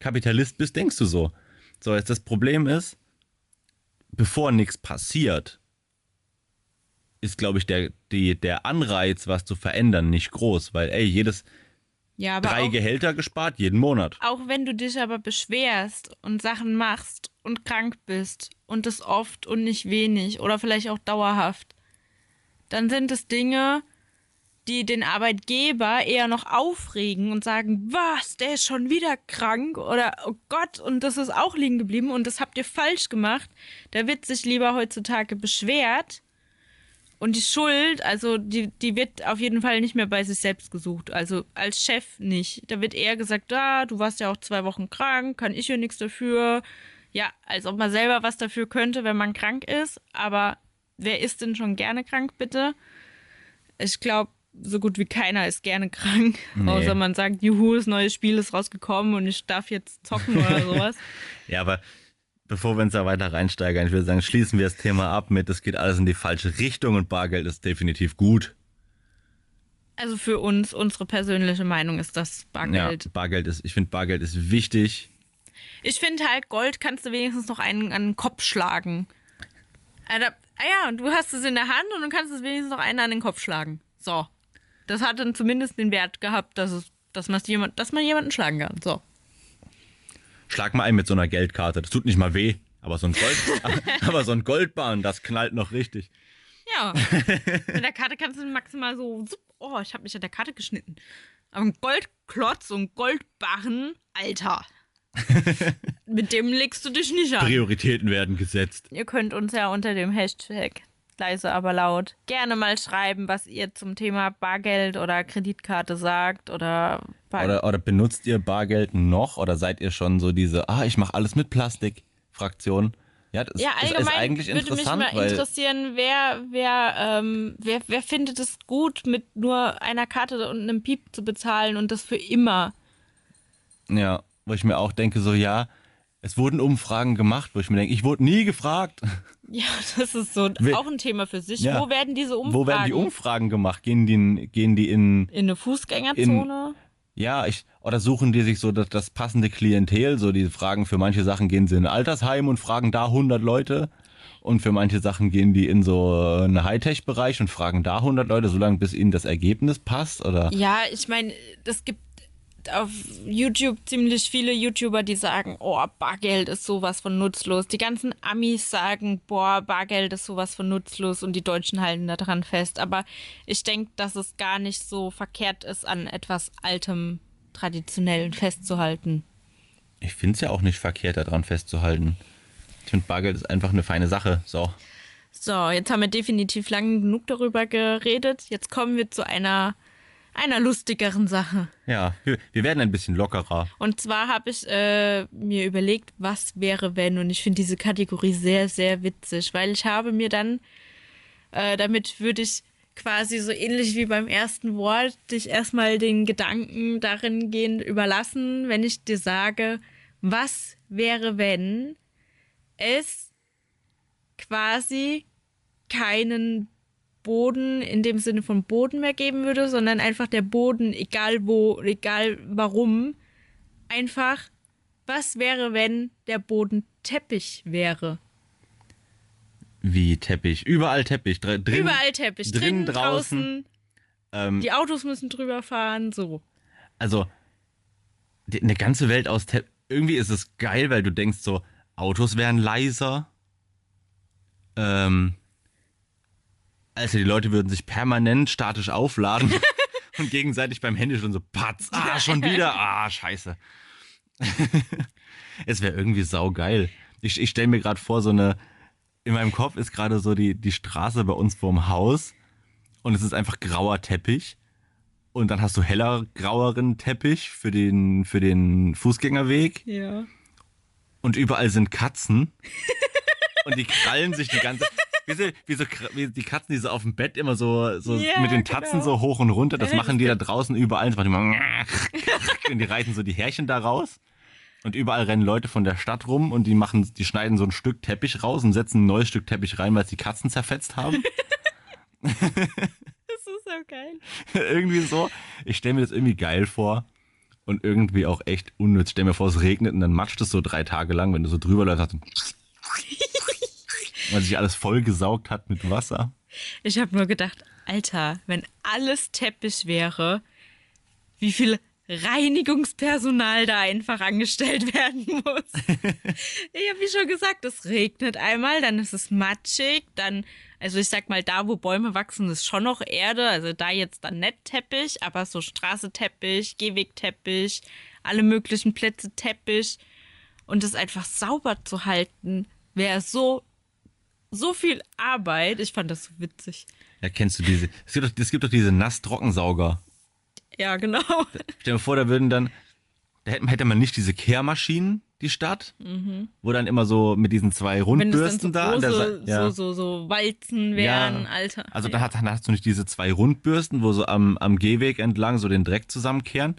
Kapitalist bist, denkst du so. So, jetzt das Problem ist, bevor nichts passiert, ist, glaube ich, der, die, der Anreiz, was zu verändern, nicht groß, weil, ey, jedes ja aber drei auch, Gehälter gespart, jeden Monat. auch wenn du dich aber beschwerst und Sachen machst und krank bist und das oft und nicht wenig oder vielleicht auch dauerhaft, dann sind es Dinge, die den Arbeitgeber eher noch aufregen und sagen, was, der ist schon wieder krank oder oh Gott, und das ist auch liegen geblieben und das habt ihr falsch gemacht. Da wird sich lieber heutzutage beschwert und die Schuld, also die, die wird auf jeden Fall nicht mehr bei sich selbst gesucht. Also als Chef nicht. Da wird eher gesagt, ah, du warst ja auch zwei Wochen krank, kann ich ja nichts dafür. Ja, als ob man selber was dafür könnte, wenn man krank ist. Aber wer ist denn schon gerne krank, bitte? Ich glaube, so gut wie keiner ist gerne krank. Nee. Außer man sagt, juhu, das neue Spiel ist rausgekommen und ich darf jetzt zocken oder sowas. Ja, aber bevor wir uns da weiter reinsteigern, ich würde sagen, schließen wir das Thema ab mit, es geht alles in die falsche Richtung und Bargeld ist definitiv gut. Also für uns, unsere persönliche Meinung ist das Bargeld. Ja, Bargeld ist, ich finde, Bargeld ist wichtig. Ich finde halt, Gold kannst du wenigstens noch einen an den Kopf schlagen. Da- ah ja, und du hast es in der Hand und du kannst es wenigstens noch einen an den Kopf schlagen. So. Das hat dann zumindest den Wert gehabt, dass, es, dass, man, jemand, dass man jemanden schlagen kann. So. Schlag mal ein mit so einer Geldkarte. Das tut nicht mal weh. Aber so ein Gold, aber so ein Goldbahn, das knallt noch richtig. Ja. Mit der Karte kannst du maximal so. Oh, ich habe mich an der Karte geschnitten. Aber ein Goldklotz und Goldbarren, Alter. Mit dem legst du dich nicht an. Prioritäten werden gesetzt. Ihr könnt uns ja unter dem Hashtag leise aber laut gerne mal schreiben, was ihr zum Thema Bargeld oder Kreditkarte sagt oder, Oder, oder benutzt ihr Bargeld noch oder seid ihr schon so diese, ah, ich mache alles mit Plastik Fraktion? Ja, das, ja, das ist allgemein eigentlich würde mich interessant, mal weil interessieren, wer, wer, ähm, wer, wer findet es gut, mit nur einer Karte und einem Piep zu bezahlen und das für immer. ja, wo ich mir auch denke so, ja, es wurden Umfragen gemacht, wo ich mir denke, ich wurde nie gefragt. Ja, das ist so Wer- auch ein Thema für sich. Ja. Wo werden diese Umfragen? Wo werden die Umfragen gemacht? Gehen die, in- gehen die in, In eine Fußgängerzone? Ja, ich, oder suchen die sich so das, das passende Klientel, so die fragen, für manche Sachen gehen sie in ein Altersheim und fragen da 100 Leute und für manche Sachen gehen die in so einen Hightech-Bereich und fragen da 100 Leute, solange bis ihnen das Ergebnis passt, oder? Ja, ich meine, es gibt auf YouTube ziemlich viele YouTuber, die sagen, oh, Bargeld ist sowas von nutzlos. Die ganzen Amis sagen, boah, Bargeld ist sowas von nutzlos und die Deutschen halten da dran fest. Aber ich denke, dass es gar nicht so verkehrt ist, an etwas Altem, Traditionellen festzuhalten. Ich finde es ja auch nicht verkehrt, daran festzuhalten. Ich finde, Bargeld ist einfach eine feine Sache. So. So, jetzt haben wir definitiv lang genug darüber geredet. Jetzt kommen wir zu einer einer lustigeren Sache. Ja, wir, wir werden ein bisschen lockerer. Und zwar habe ich äh, mir überlegt, was wäre, wenn. Und ich finde diese Kategorie sehr, sehr witzig, weil ich habe mir dann, äh, damit würde ich quasi so ähnlich wie beim ersten Wort, dich erstmal den Gedanken darin gehend überlassen, wenn ich dir sage, was wäre, wenn es quasi keinen Boden in dem Sinne von Boden mehr geben würde, sondern einfach der Boden, egal wo, egal warum, einfach, was wäre, wenn der Boden Teppich wäre? Wie Teppich? Überall Teppich. Drin, Überall Teppich. Drin, Drin draußen. draußen ähm, die Autos müssen drüber fahren, so. Also, die, eine ganze Welt aus Teppich. Irgendwie ist es geil, weil du denkst so, Autos wären leiser. Ähm, also die Leute würden sich permanent statisch aufladen und gegenseitig beim Handy schon so patz, ah, schon wieder, ah, scheiße. es wäre irgendwie saugeil. Ich, ich stelle mir gerade vor, so eine, in meinem Kopf ist gerade so die, die Straße bei uns vorm Haus und es ist einfach grauer Teppich. Und dann hast du heller graueren Teppich für den, für den Fußgängerweg. Ja. Und überall sind Katzen. und die krallen sich die ganze wie, so, wie, so, wie die Katzen, die so auf dem Bett immer so, so yeah, mit den Tatzen genau. so hoch und runter, das machen die da draußen überall. Das machen die, und die reißen so die Härchen da raus. Und überall rennen Leute von der Stadt rum und die machen, die schneiden so ein Stück Teppich raus und setzen ein neues Stück Teppich rein, weil sie die Katzen zerfetzt haben. das ist so geil. irgendwie so. Ich stelle mir das irgendwie geil vor. Und irgendwie auch echt unnütz. Stell mir vor, es regnet und dann matscht es so drei Tage lang, wenn du so drüber läufst weil sich alles vollgesaugt hat mit Wasser. Ich habe nur gedacht, Alter, wenn alles Teppich wäre, wie viel Reinigungspersonal da einfach angestellt werden muss. ich habe wie schon gesagt, es regnet einmal, dann ist es matschig, dann, also ich sag mal, da wo Bäume wachsen, ist schon noch Erde, also da jetzt dann nicht Teppich, aber so Straßeteppich, Gehwegteppich, alle möglichen Plätze Teppich und das einfach sauber zu halten, wäre so so viel Arbeit. Ich fand das so witzig. Ja, kennst du diese? Es gibt doch, es gibt doch diese Nass-Trockensauger. Ja, genau. Stell dir vor, da würden dann, da hätte man nicht diese Kehrmaschinen, die Stadt, mhm. wo dann immer so mit diesen zwei Rundbürsten so da große, ja. so, so, so Walzen wären, ja. Alter. Also ja. da, hast, hast du nicht diese zwei Rundbürsten, wo so am, am Gehweg entlang so den Dreck zusammenkehren.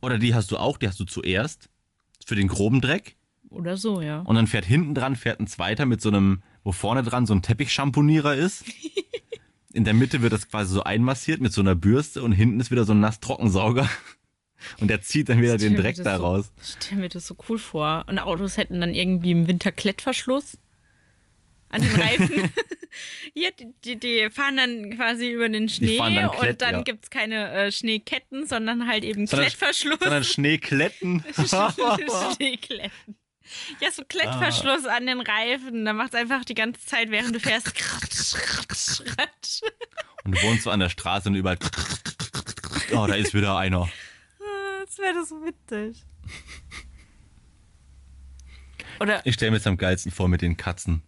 Oder die hast du auch, die hast du zuerst für den groben Dreck. Oder so, ja. Und dann fährt hinten dran, fährt ein zweiter mit so einem wo vorne dran so ein Teppichschamponierer ist. In der Mitte wird das quasi so einmassiert mit so einer Bürste und hinten ist wieder so ein Nass-Trockensauger. Und der zieht dann wieder den Dreck da raus. So, stell mir das so cool vor. Und Autos hätten dann irgendwie im Winter Klettverschluss an den Reifen. ja, die, die, fahren dann quasi über den Schnee dann Klett, und dann ja. gibt es keine äh, Schneeketten, sondern halt eben sondern, Klettverschluss. Sondern Schneekletten. Schneekletten. Ja, so Klettverschluss ah. an den Reifen. Da macht es einfach die ganze Zeit, während du fährst. und du wohnst so an der Straße und überall. Oh, da ist wieder einer. Das wäre so witzig. Oder ich stelle mir jetzt am geilsten vor mit den Katzen.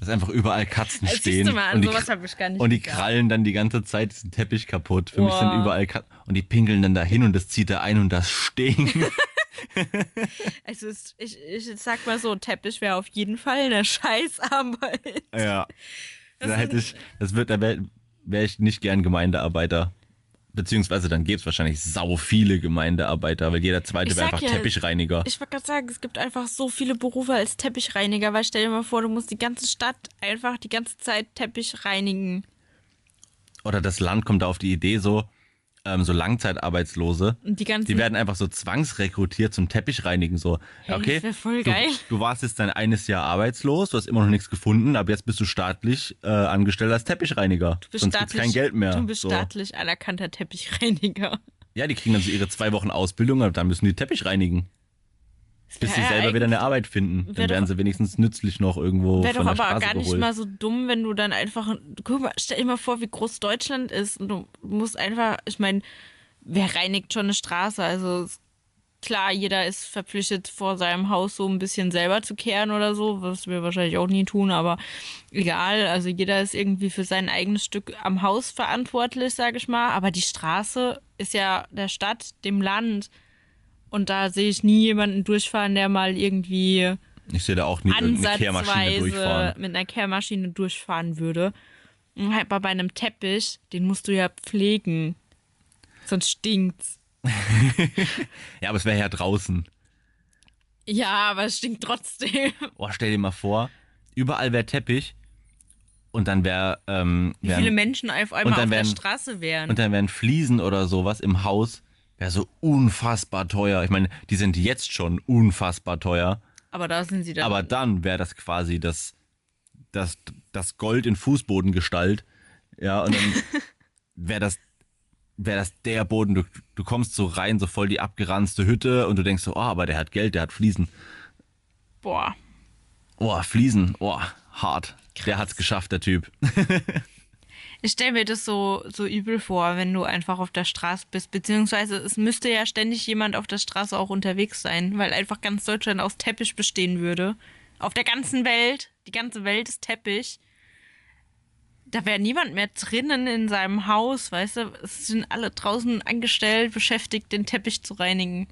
Dass einfach überall Katzen also stehen. An, und die, und die krallen dann die ganze Zeit diesen Teppich kaputt. Für wow. mich sind überall Katzen. Und die pinkeln dann dahin und das zieht da ein und das Stinkt. also ist, ich, ich sag mal so, Teppich wäre auf jeden Fall eine Scheißarbeit. Ja. Das da hätte ich, das wird, da wäre wär ich nicht gern Gemeindearbeiter. Beziehungsweise dann gäbe es wahrscheinlich sau viele Gemeindearbeiter, weil jeder zweite wäre einfach ja, Teppichreiniger. Ich wollte gerade sagen, es gibt einfach so viele Berufe als Teppichreiniger, weil stell dir mal vor, du musst die ganze Stadt einfach die ganze Zeit Teppich reinigen. Oder das Land kommt da auf die Idee so, ähm, so Langzeitarbeitslose. Und die ganzen Die werden einfach so zwangsrekrutiert zum Teppichreinigen. So, Hey, okay, das voll du, geil. du warst jetzt dein eines Jahr arbeitslos, du hast immer noch nichts gefunden, aber jetzt bist du staatlich äh, angestellt als Teppichreiniger. Du bist Sonst gibt's staatlich, kein Geld mehr. Du bist so. staatlich anerkannter Teppichreiniger. Ja, die kriegen dann so ihre zwei Wochen Ausbildung, aber dann müssen die Teppich reinigen. Bis sie selber wieder eine Arbeit finden. Dann werden doch- sie wenigstens nützlich noch irgendwo Wäre doch aber Straße gar nicht geholt. mal so dumm, wenn du dann einfach. Guck mal, stell dir mal vor, wie groß Deutschland ist. Und du musst einfach. Ich meine, wer reinigt schon eine Straße? Also klar, jeder ist verpflichtet, vor seinem Haus so ein bisschen selber zu kehren oder so, was wir wahrscheinlich auch nie tun, aber egal. Also jeder ist irgendwie für sein eigenes Stück am Haus verantwortlich, sage ich mal. Aber die Straße ist ja der Stadt, dem Land. Und da sehe ich nie jemanden durchfahren, der mal irgendwie ich sehe da auch nie irgendeine Kehrmaschine durchfahren. mit einer Kehrmaschine durchfahren würde. Und halt mal bei einem Teppich, den musst du ja pflegen. Sonst stinkt's. Ja, aber es wäre ja draußen. Ja, aber es stinkt trotzdem. Oh, stell dir mal vor, überall wäre Teppich und dann wäre ähm, Wie wären- viele Menschen auf einmal auf der werden- Straße wären. und dann wären Fliesen oder sowas im Haus wäre so unfassbar teuer. Ich meine, die sind jetzt schon unfassbar teuer, aber da sind sie dann. aber dann wäre das quasi das, das, das Gold in Fußbodengestalt. Ja, und dann wäre das wäre das der Boden, du, du kommst so rein, so voll die abgeranzte Hütte und du denkst so, oh, aber der hat Geld, der hat Fliesen. Boah. Oh, Fliesen, oh, hart. Der hat's geschafft, der Typ. Ich stelle mir das so, so übel vor, wenn du einfach auf der Straße bist. Beziehungsweise es müsste ja ständig jemand auf der Straße auch unterwegs sein, weil einfach ganz Deutschland aus Teppich bestehen würde. Auf der ganzen Welt. Die ganze Welt ist Teppich. Da wäre niemand mehr drinnen in seinem Haus, weißt du? Es sind alle draußen angestellt, beschäftigt, den Teppich zu reinigen.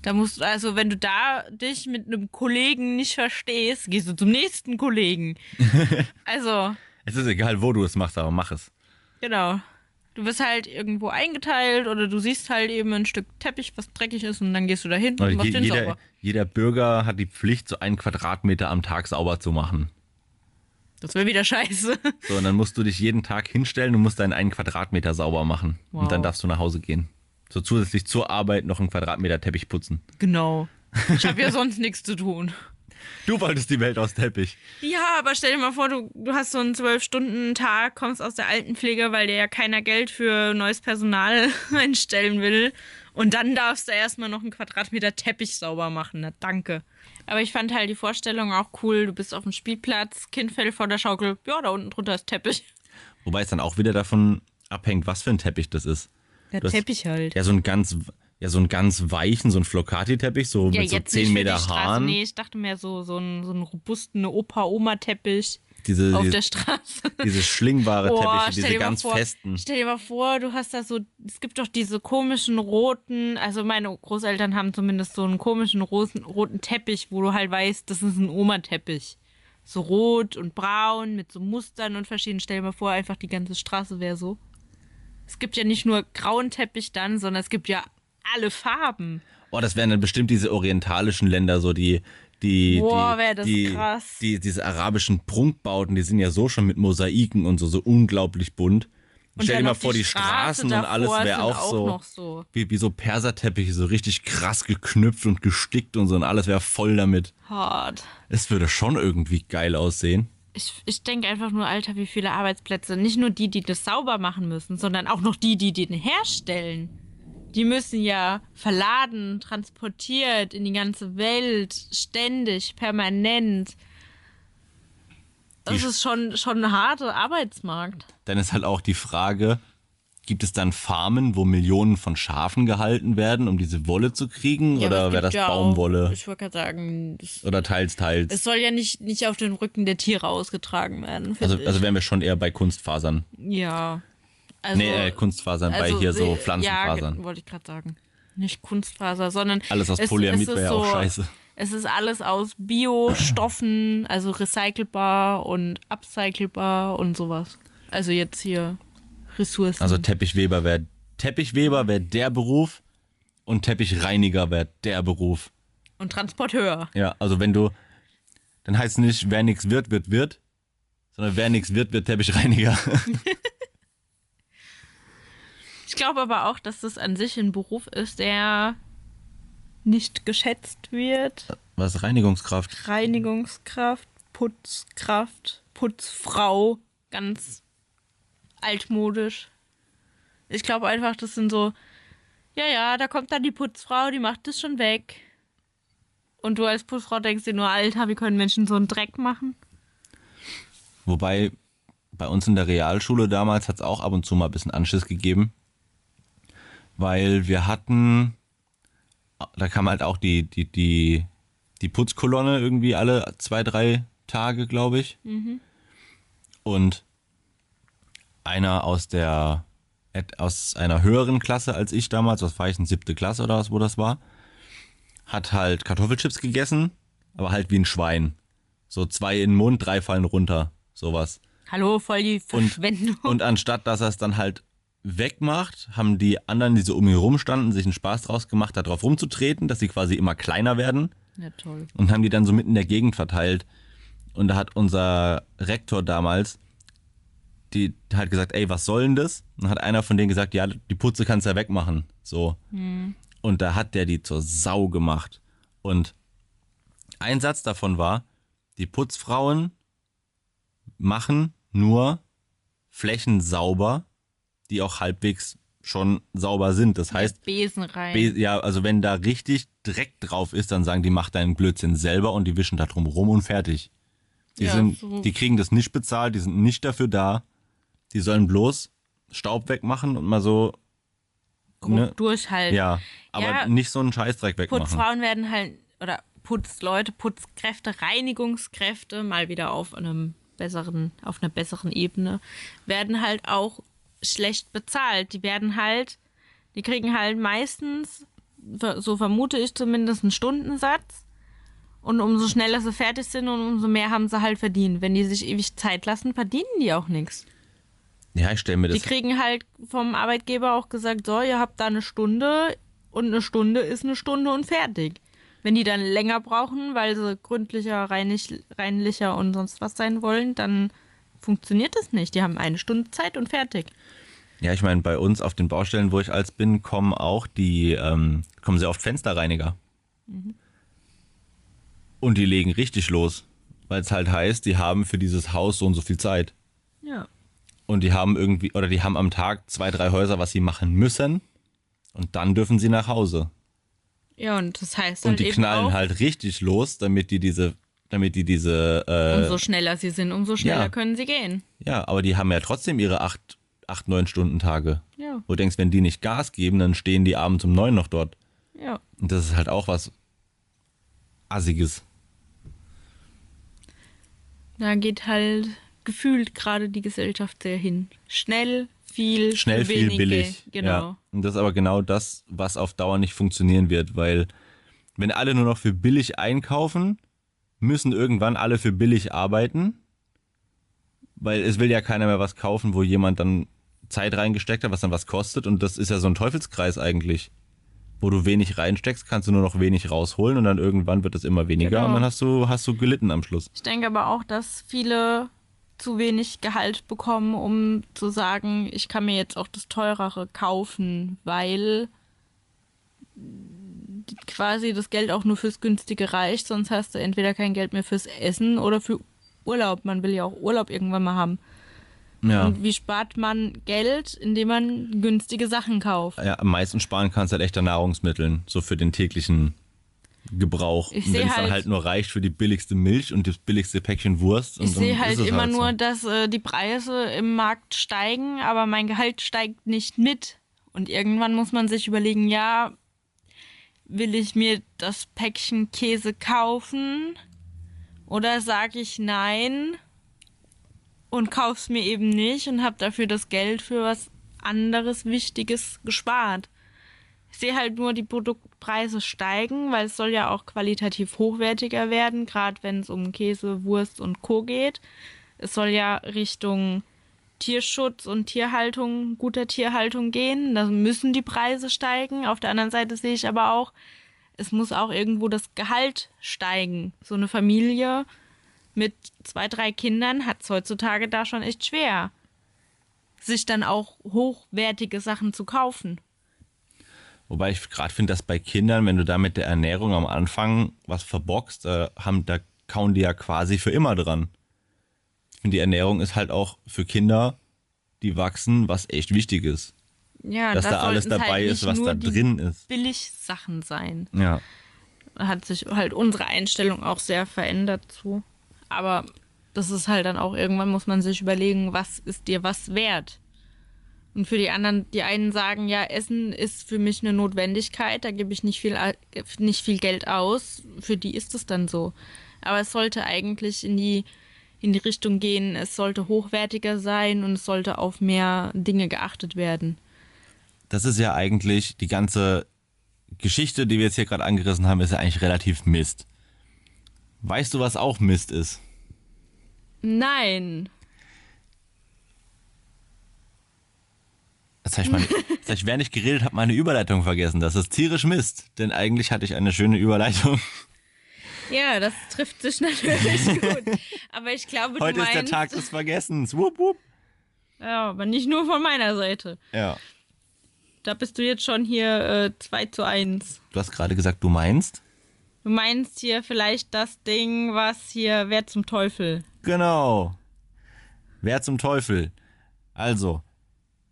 Da musst du, also wenn du da dich mit einem Kollegen nicht verstehst, gehst du zum nächsten Kollegen. Also, Es ist egal, wo du es machst, aber mach es. Genau. Du wirst halt irgendwo eingeteilt oder du siehst halt eben ein Stück Teppich, was dreckig ist und dann gehst du dahin Weil und machst je, den jeder, sauber. jeder Bürger hat die Pflicht, so einen Quadratmeter am Tag sauber zu machen. Das wäre wieder scheiße. So, und dann musst du dich jeden Tag hinstellen und musst deinen einen Quadratmeter sauber machen. Wow. Und dann darfst du nach Hause gehen. So zusätzlich zur Arbeit noch einen Quadratmeter Teppich putzen. genau. Ich habe ja sonst nichts zu tun. Du wolltest die Welt aus Teppich. Ja, aber stell dir mal vor, du, du hast so einen Zwölf-Stunden-Tag, kommst aus der Altenpflege, weil dir ja keiner Geld für neues Personal einstellen will. Und dann darfst du erstmal noch einen Quadratmeter Teppich sauber machen. Na, danke. Aber ich fand halt die Vorstellung auch cool. Du bist auf dem Spielplatz, Kind fällt vor der Schaukel. Ja, da unten drunter ist Teppich. Wobei es dann auch wieder davon abhängt, was für ein Teppich das ist. Der Du hast- Teppich halt. Ja, so ein ganz, ja, so einen ganz weichen, so ein Flocati-Teppich, so Ja, mit so jetzt 10 nicht für Meter. Haaren. Nee, ich dachte mehr so, so einen, so einen robusten Opa-Oma-Teppich Diese, auf diese, der Straße. diese schlingbare Boah, Teppiche, diese ganz vor, festen. Stell dir mal vor, du hast da so, es gibt doch diese komischen roten, also meine Großeltern haben zumindest so einen komischen roten, roten Teppich, wo du halt weißt, das ist ein Oma-Teppich. So rot und braun mit so Mustern und verschiedenen. Stell dir mal vor, einfach die ganze Straße wäre so. Es gibt ja nicht nur grauen Teppich dann, sondern es gibt ja alle Farben. Oh, das wären dann bestimmt diese orientalischen Länder, so die, die, Boah, die, die, krass. die, diese arabischen Prunkbauten, die sind ja so schon mit Mosaiken und so, so unglaublich bunt. Und Stell dir mal vor, die, Straße Straßen und alles wäre sind auch, so, so. Wie, wie so Perserteppiche, so richtig krass geknüpft und gestickt und so und alles wäre voll damit. Hart. Es würde schon irgendwie geil aussehen. Ich, ich denke einfach nur, Alter, wie viele Arbeitsplätze. Nicht nur die, die das sauber machen müssen, sondern auch noch die, die den herstellen. Die müssen ja verladen, transportiert in die ganze Welt, ständig, permanent. Das Die- ist schon, schon ein harter Arbeitsmarkt. Dann ist halt auch die Frage, gibt es dann Farmen, wo Millionen von Schafen gehalten werden, um diese Wolle zu kriegen? Ja, oder wäre das ja Baumwolle? Auch, ich wollte gerade sagen, oder teils, teils? es soll ja nicht, nicht auf den Rücken der Tiere ausgetragen werden. also, ich. also wären wir schon eher bei Kunstfasern. ja. Also, nee, äh, Kunstfasern, bei Also, hier so Pflanzenfasern. Ja, wollte ich gerade sagen. Nicht Kunstfaser, sondern. Alles aus Polyamid wäre ja auch scheiße. Es ist alles aus Biostoffen, also recycelbar und upcycelbar und sowas. Also jetzt hier Ressourcen. Also Teppichweber wäre Teppichweber wäre der Beruf und Teppichreiniger wäre der Beruf. und Transporteur. Ja, also wenn du dann heißt es nicht, wer nix wird, wird wird, sondern wer nix wird, wird Teppichreiniger. Ich glaube aber auch, dass das an sich ein Beruf ist, der nicht geschätzt wird. Was Reinigungskraft? Reinigungskraft, Putzkraft, Putzfrau, ganz altmodisch. Ich glaube einfach, das sind so, ja, ja, da kommt dann die Putzfrau, die macht das schon weg. Und du als Putzfrau denkst dir nur, Alter, wie können Menschen so einen Dreck machen? Wobei bei uns in der Realschule damals hat es auch ab und zu mal ein bisschen Anschiss gegeben. Weil wir hatten, da kam halt auch die, die, die, die Putzkolonne irgendwie alle zwei, drei Tage, glaube ich. Und einer aus der, aus einer höheren Klasse als ich damals, was war ich, eine siebte Klasse oder was, wo das war, hat halt Kartoffelchips gegessen, aber halt wie ein Schwein. So zwei in den Mund, drei fallen runter. Sowas. Hallo, voll die Verschwendung. Und anstatt, dass er es dann halt wegmacht, haben die anderen, die so um ihn rumstanden, sich einen Spaß draus gemacht, da drauf rumzutreten, dass sie quasi immer kleiner werden. ja, toll. Und haben die dann so mitten in der Gegend verteilt. Und da hat unser Rektor damals die hat gesagt, ey, was soll denn das? Und hat einer von denen gesagt, ja, die Putze kannst du ja wegmachen. So. Und da hat der die zur Sau gemacht. Und ein Satz davon war, die Putzfrauen machen nur Flächen sauber, die auch halbwegs schon sauber sind. Das heißt, Besen rein. Be- ja, also wenn da richtig Dreck drauf ist, dann sagen die, mach deinen Blödsinn selber und die wischen da drum rum und fertig. Die, Ja, sind, so- die kriegen das nicht bezahlt, die sind nicht dafür da. Die sollen bloß Staub wegmachen und mal so, ne? durchhalten. ja, aber Ja, nicht so einen Scheißdreck wegmachen. Putzfrauen werden halt, oder Putzleute, Putzkräfte, Reinigungskräfte, mal wieder auf einem besseren, auf einer besseren Ebene, werden halt auch schlecht bezahlt. Die werden halt, die kriegen halt meistens, so vermute ich zumindest, einen Stundensatz. Und umso schneller sie fertig sind und umso mehr haben sie halt verdient. Wenn die sich ewig Zeit lassen, verdienen die auch nichts. Ja, ich stelle mir Die das. kriegen halt vom Arbeitgeber auch gesagt, so, ihr habt da eine Stunde und eine Stunde ist eine Stunde und fertig. Wenn die dann länger brauchen, weil sie gründlicher, reinig, reinlicher und sonst was sein wollen, dann funktioniert das nicht. Die haben eine Stunde Zeit und fertig. Ja, ich meine, bei uns auf den Baustellen, wo ich als bin, kommen auch die, ähm, kommen sehr oft Fensterreiniger. Und die legen richtig los. Weil es halt heißt, die haben für dieses Haus so und so viel Zeit. Ja. Und die haben irgendwie, oder die haben am Tag zwei, drei Häuser, was sie machen müssen. Und dann dürfen sie nach Hause. Ja, und das heißt Und halt die eben knallen halt richtig los, damit die diese, damit die diese, äh, umso schneller sie sind, umso schneller ja. können sie gehen. ja, aber die haben ja trotzdem ihre acht, acht, neun Stunden Tage. Ja, Wo du denkst, wenn die nicht Gas geben, dann stehen die abends um neun noch dort. ja. Und das ist halt auch was Assiges. Da geht halt gefühlt gerade die Gesellschaft sehr hin. Schnell, viel, Schnell, für viel, wenige. billig. Genau. Ja. Und das ist aber genau das, was auf Dauer nicht funktionieren wird, weil wenn alle nur noch für billig einkaufen, müssen irgendwann alle für billig arbeiten, weil es will ja keiner mehr was kaufen, wo jemand dann Zeit reingesteckt hat, was dann was kostet und das ist ja so ein Teufelskreis eigentlich. Wo du wenig reinsteckst, kannst du nur noch wenig rausholen und dann irgendwann wird es immer weniger Genau. und dann hast du, hast du gelitten am Schluss. Ich denke aber auch, dass viele zu wenig Gehalt bekommen, um zu sagen, ich kann mir jetzt auch das teurere kaufen, weil quasi das Geld auch nur fürs günstige reicht, sonst hast du entweder kein Geld mehr fürs Essen oder für Urlaub. Man will ja auch Urlaub irgendwann mal haben. Ja. Und wie spart man Geld, indem man günstige Sachen kauft? Ja, am meisten sparen kannst du halt echt an Nahrungsmitteln, so für den täglichen Gebrauch. Ich wenn es dann halt- halt nur reicht für die billigste Milch und das billigste Päckchen Wurst. Und Ich sehe halt immer so. nur, dass äh, die Preise im Markt steigen, aber mein Gehalt steigt nicht mit. Und irgendwann muss man sich überlegen, ja, will ich mir das Päckchen Käse kaufen oder sage ich nein und kauf's mir eben nicht und habe dafür das Geld für was anderes Wichtiges gespart. Ich sehe halt nur die Produktpreise steigen, weil es soll ja auch qualitativ hochwertiger werden, gerade wenn es um Käse, Wurst und Co. geht. Es soll ja Richtung Tierschutz und Tierhaltung, guter Tierhaltung gehen. Da müssen die Preise steigen. Auf der anderen Seite sehe ich aber auch, es muss auch irgendwo das Gehalt steigen. So eine Familie mit zwei, drei Kindern hat es heutzutage da schon echt schwer. sich dann auch hochwertige Sachen zu kaufen. Wobei ich gerade finde, dass bei Kindern, wenn du da mit der Ernährung am Anfang was verbockst, äh, haben, da kauen die ja quasi für immer dran. Ich finde, die Ernährung ist halt auch für Kinder, die wachsen, was echt wichtig ist. Ja, dass das da alles sollten's dabei halt ist, was da drin ist. Billigsachen sein. Ja. hat sich halt unsere Einstellung auch sehr verändert zu. Aber das ist halt dann auch irgendwann muss man sich überlegen, was ist dir was wert? Und für die anderen, die einen sagen, ja, Essen ist für mich eine Notwendigkeit, da gebe ich nicht viel, äh, nicht viel Geld aus. Für die ist es dann so. Aber es sollte eigentlich in die, in die Richtung gehen, es sollte hochwertiger sein und es sollte auf mehr Dinge geachtet werden. Das ist ja eigentlich die ganze Geschichte, die wir jetzt hier gerade angerissen haben, ist ja eigentlich relativ Mist. Weißt du, was auch Mist ist? Nein. Das heißt, meine, das heißt, während ich geredet habe, meine Überleitung vergessen. Das ist tierisch Mist. Denn eigentlich hatte ich eine schöne Überleitung. Ja, das trifft sich natürlich gut. Aber ich glaube, Heute du ist meinst, der Tag des Vergessens. Wupp, wupp. Ja, aber nicht nur von meiner Seite. Ja. Da bist du jetzt schon hier äh, 2 zu 1. Du hast gerade gesagt, du meinst? Du meinst hier vielleicht das Ding, was hier, wer zum Teufel? Genau. Wer zum Teufel? Also,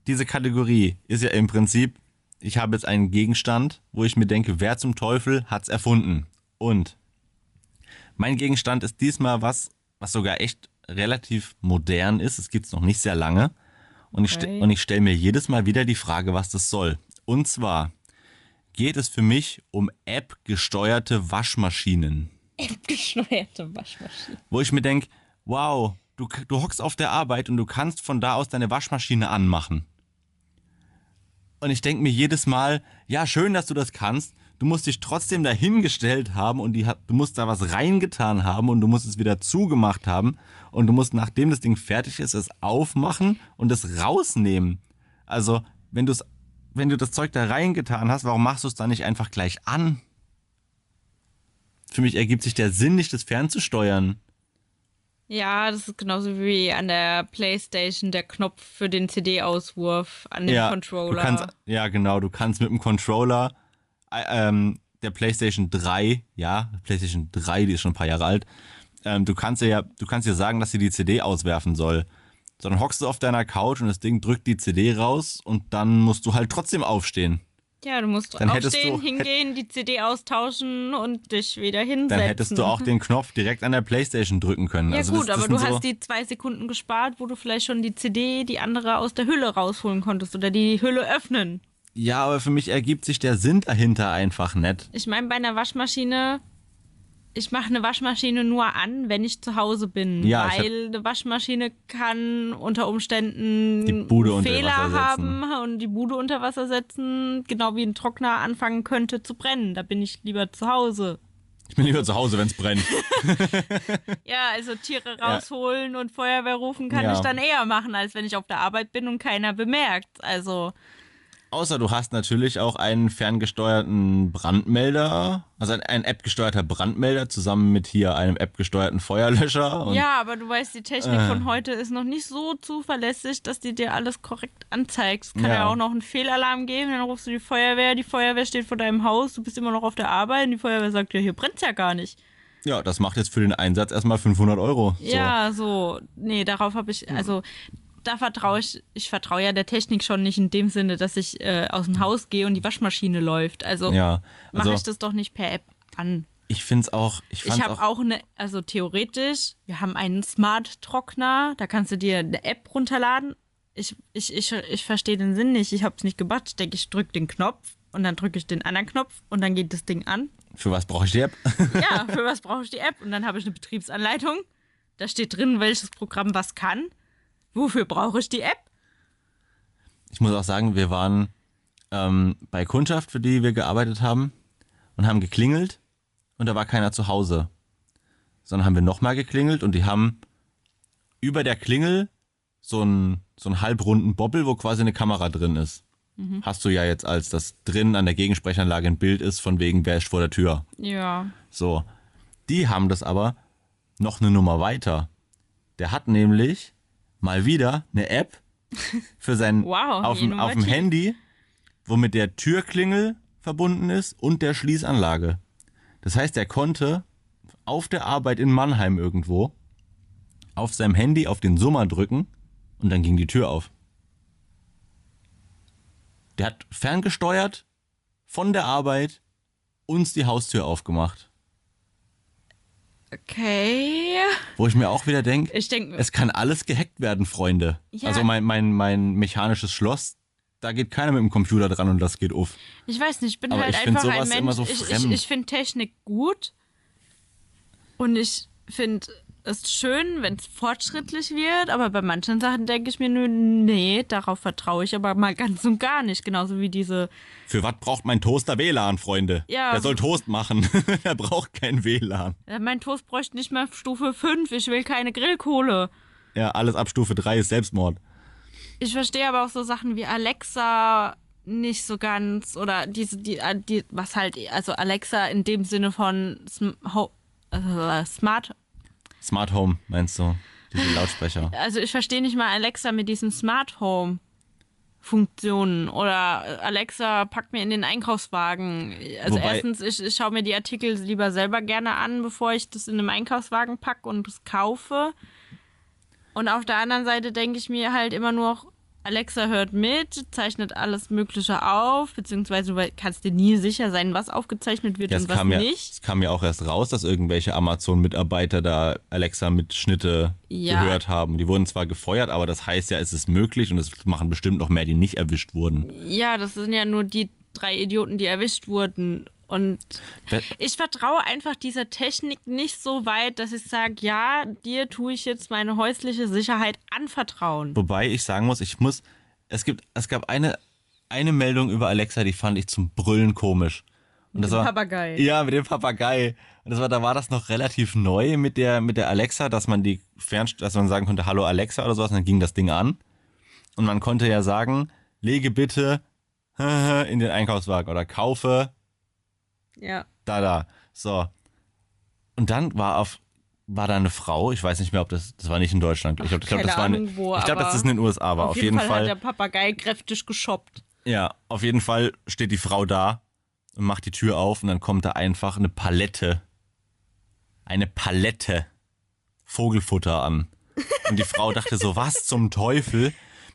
diese Kategorie ist ja im Prinzip, ich habe jetzt einen Gegenstand, wo ich mir denke, wer zum Teufel hat's erfunden? Und mein Gegenstand ist diesmal was, was sogar echt relativ modern ist. Es gibt's noch nicht sehr lange. Und ich, Okay. und ich stelle mir jedes Mal wieder die Frage, was das soll. Und zwar geht es für mich um App-gesteuerte Waschmaschinen Gesteuerte Waschmaschine. wo ich mir denke, wow, du, du hockst auf der Arbeit und du kannst von da aus deine Waschmaschine anmachen. Und ich denke mir jedes Mal, ja, schön, dass du das kannst. Du musst dich trotzdem dahingestellt haben und die, du musst da was reingetan haben und du musst es wieder zugemacht haben. Und du musst, nachdem das Ding fertig ist, es aufmachen und es rausnehmen. Also, wenn, du's, wenn du das Zeug da reingetan hast, warum machst du es dann nicht einfach gleich an? Für mich ergibt sich der Sinn nicht, das fernzusteuern. Ja, das ist genauso wie an der Playstation der Knopf für den CD-Auswurf an dem ja, Controller. Kannst, ja, genau. Du kannst mit dem Controller äh, ähm, der PlayStation 3, ja, PlayStation 3, die ist schon ein paar Jahre alt, ähm, du kannst ja, du kannst ihr sagen, dass sie die CD auswerfen soll. So, dann hockst du auf deiner Couch und das Ding drückt die CD raus und dann musst du halt trotzdem aufstehen. ja, du musst Dann aufstehen, du- hingehen, die CD austauschen und dich wieder hinsetzen. Dann hättest du auch den Knopf direkt an der PlayStation drücken können. Ja also gut, das, das aber du so, hast die zwei Sekunden gespart, wo du vielleicht schon die CD, die andere aus der Hülle rausholen konntest oder die Hülle öffnen. Ja, aber für mich ergibt sich der Sinn dahinter einfach nicht. Ich meine, bei einer Waschmaschine, ich mache eine Waschmaschine nur an, wenn ich zu Hause bin. Ja, weil eine Waschmaschine kann unter Umständen Die Bude unter Fehler haben und die Bude unter Wasser setzen, genau wie ein Trockner anfangen könnte zu brennen. Da bin ich lieber zu Hause. Ich bin lieber zu Hause, wenn es brennt. Ja, also Tiere rausholen und Feuerwehr rufen kann Ja. ich dann eher machen, als wenn ich auf der Arbeit bin und keiner bemerkt. Also, Außer du hast natürlich auch einen ferngesteuerten Brandmelder, also ein, ein App-gesteuerter Brandmelder zusammen mit hier einem App-gesteuerten Feuerlöscher. Ja, aber du weißt, die Technik Äh. von heute ist noch nicht so zuverlässig, dass die dir alles korrekt anzeigt. Es kann ja. Ja. auch noch einen Fehlalarm geben, dann rufst du die Feuerwehr, die Feuerwehr steht vor deinem Haus, du bist immer noch auf der Arbeit und die Feuerwehr sagt, ja, hier brennt's ja gar nicht. ja, das macht jetzt für den Einsatz erstmal 500 Euro. So. Ja, so. Nee, darauf habe ich, also da vertraue ich, ich vertraue ja der Technik schon nicht in dem Sinne, dass ich äh, aus dem Haus gehe und die Waschmaschine läuft. Also Ja, mache also ich das doch nicht per App an. ich finde es auch, ich Ich habe auch, auch eine, also theoretisch, wir haben einen Smart-Trockner, da kannst du dir eine App runterladen. Ich, ich, ich, ich verstehe den Sinn nicht, ich habe es nicht gemacht. Ich denke, ich drücke den Knopf und dann drücke ich den anderen Knopf und dann geht das Ding an. für was brauche ich die App? Ja, für was brauche ich die App? Und dann habe ich eine Betriebsanleitung. Da steht drin, welches Programm was kann. Wofür brauche ich die App? Ich muss auch sagen, wir waren ähm, bei Kundschaft, für die wir gearbeitet haben und haben geklingelt und da war keiner zu Hause. Sondern haben wir nochmal geklingelt und die haben über der Klingel so einen, so einen halbrunden Bobbel, wo quasi eine Kamera drin ist. Hast du ja jetzt, als das drin an der Gegensprechanlage ein Bild ist, von wegen, wer ist vor der Tür. Ja. So. Die haben das aber noch eine Nummer weiter. Der hat nämlich mal wieder eine App, für sein Wow, auf, dem- auf dem. Handy, womit der Türklingel verbunden ist und der Schließanlage. Das heißt, er konnte auf der Arbeit in Mannheim irgendwo auf seinem Handy auf den Summer drücken und dann ging die Tür auf. Der hat ferngesteuert von der Arbeit uns die Haustür aufgemacht. Okay. Wo ich mir auch wieder denke, Ich denke, es kann alles gehackt werden, Freunde. Ja. Also mein, mein, mein mechanisches Schloss, da geht keiner mit dem Computer dran und das geht auf. ich weiß nicht, ich bin Aber halt ich einfach ein Mensch. so ich ich, ich finde Technik gut. Und ich finde es schön, wenn es fortschrittlich wird. Aber bei manchen Sachen denke ich mir nur, nee, darauf vertraue ich aber mal ganz und gar nicht. Genauso wie diese Für was braucht mein Toaster WLAN, Freunde? Ja. Der soll Toast machen. er braucht kein WLAN. Ja, Mein Toast bräuchte nicht mehr Stufe 5. Ich will keine Grillkohle. Ja, alles ab Stufe 3 ist Selbstmord. Ich verstehe aber auch so Sachen wie Alexa nicht so ganz oder diese die, die was halt also Alexa in dem Sinne von äh, Smart Smart Home, meinst du? Diese Lautsprecher. also ich verstehe nicht mal Alexa mit diesen Smart Home Funktionen oder Alexa packt mir in den Einkaufswagen. Also Wobei- erstens, ich, ich schaue mir die Artikel lieber selber gerne an, bevor ich das in einem Einkaufswagen packe und es kaufe. Und auf der anderen Seite denke ich mir halt immer nur, Alexa hört mit, zeichnet alles Mögliche auf, beziehungsweise du kannst dir nie sicher sein, was aufgezeichnet wird Ja, und was kam ja, nicht. es kam ja auch erst raus, dass irgendwelche Amazon-Mitarbeiter da Alexa-Mitschnitte Ja. gehört haben. Die wurden zwar gefeuert, aber das heißt ja, es ist möglich und es machen bestimmt noch mehr, die nicht erwischt wurden. Ja, das sind ja nur die drei Idioten, die erwischt wurden. Und ich vertraue einfach dieser Technik nicht so weit, dass ich sage, ja, dir tue ich jetzt meine häusliche Sicherheit anvertrauen. Wobei ich sagen muss, ich muss, es gibt, es gab eine, eine Meldung über Alexa, die fand ich zum Brüllen komisch. Und das dem war, Papagei. Ja, mit dem Papagei. Und das war, da war das noch relativ neu mit der, mit der Alexa, dass man die fernst, dass man sagen konnte, hallo Alexa oder sowas, und dann ging das Ding an. Und man konnte ja sagen, lege bitte in den Einkaufswagen oder kaufe Ja. da, da. So. Und dann war auf, war da eine Frau, ich weiß nicht mehr, ob das, das war nicht in Deutschland. Ich glaube, glaub, das war eine, wo, ich glaube, das ist in den USA, aber auf, jeden, Fall, Fall, hat der Papagei kräftig geshoppt. ja, auf jeden Fall steht die Frau da und macht die Tür auf und dann kommt da einfach eine Palette, eine Palette Vogelfutter an. Und die Frau dachte so, was zum Teufel,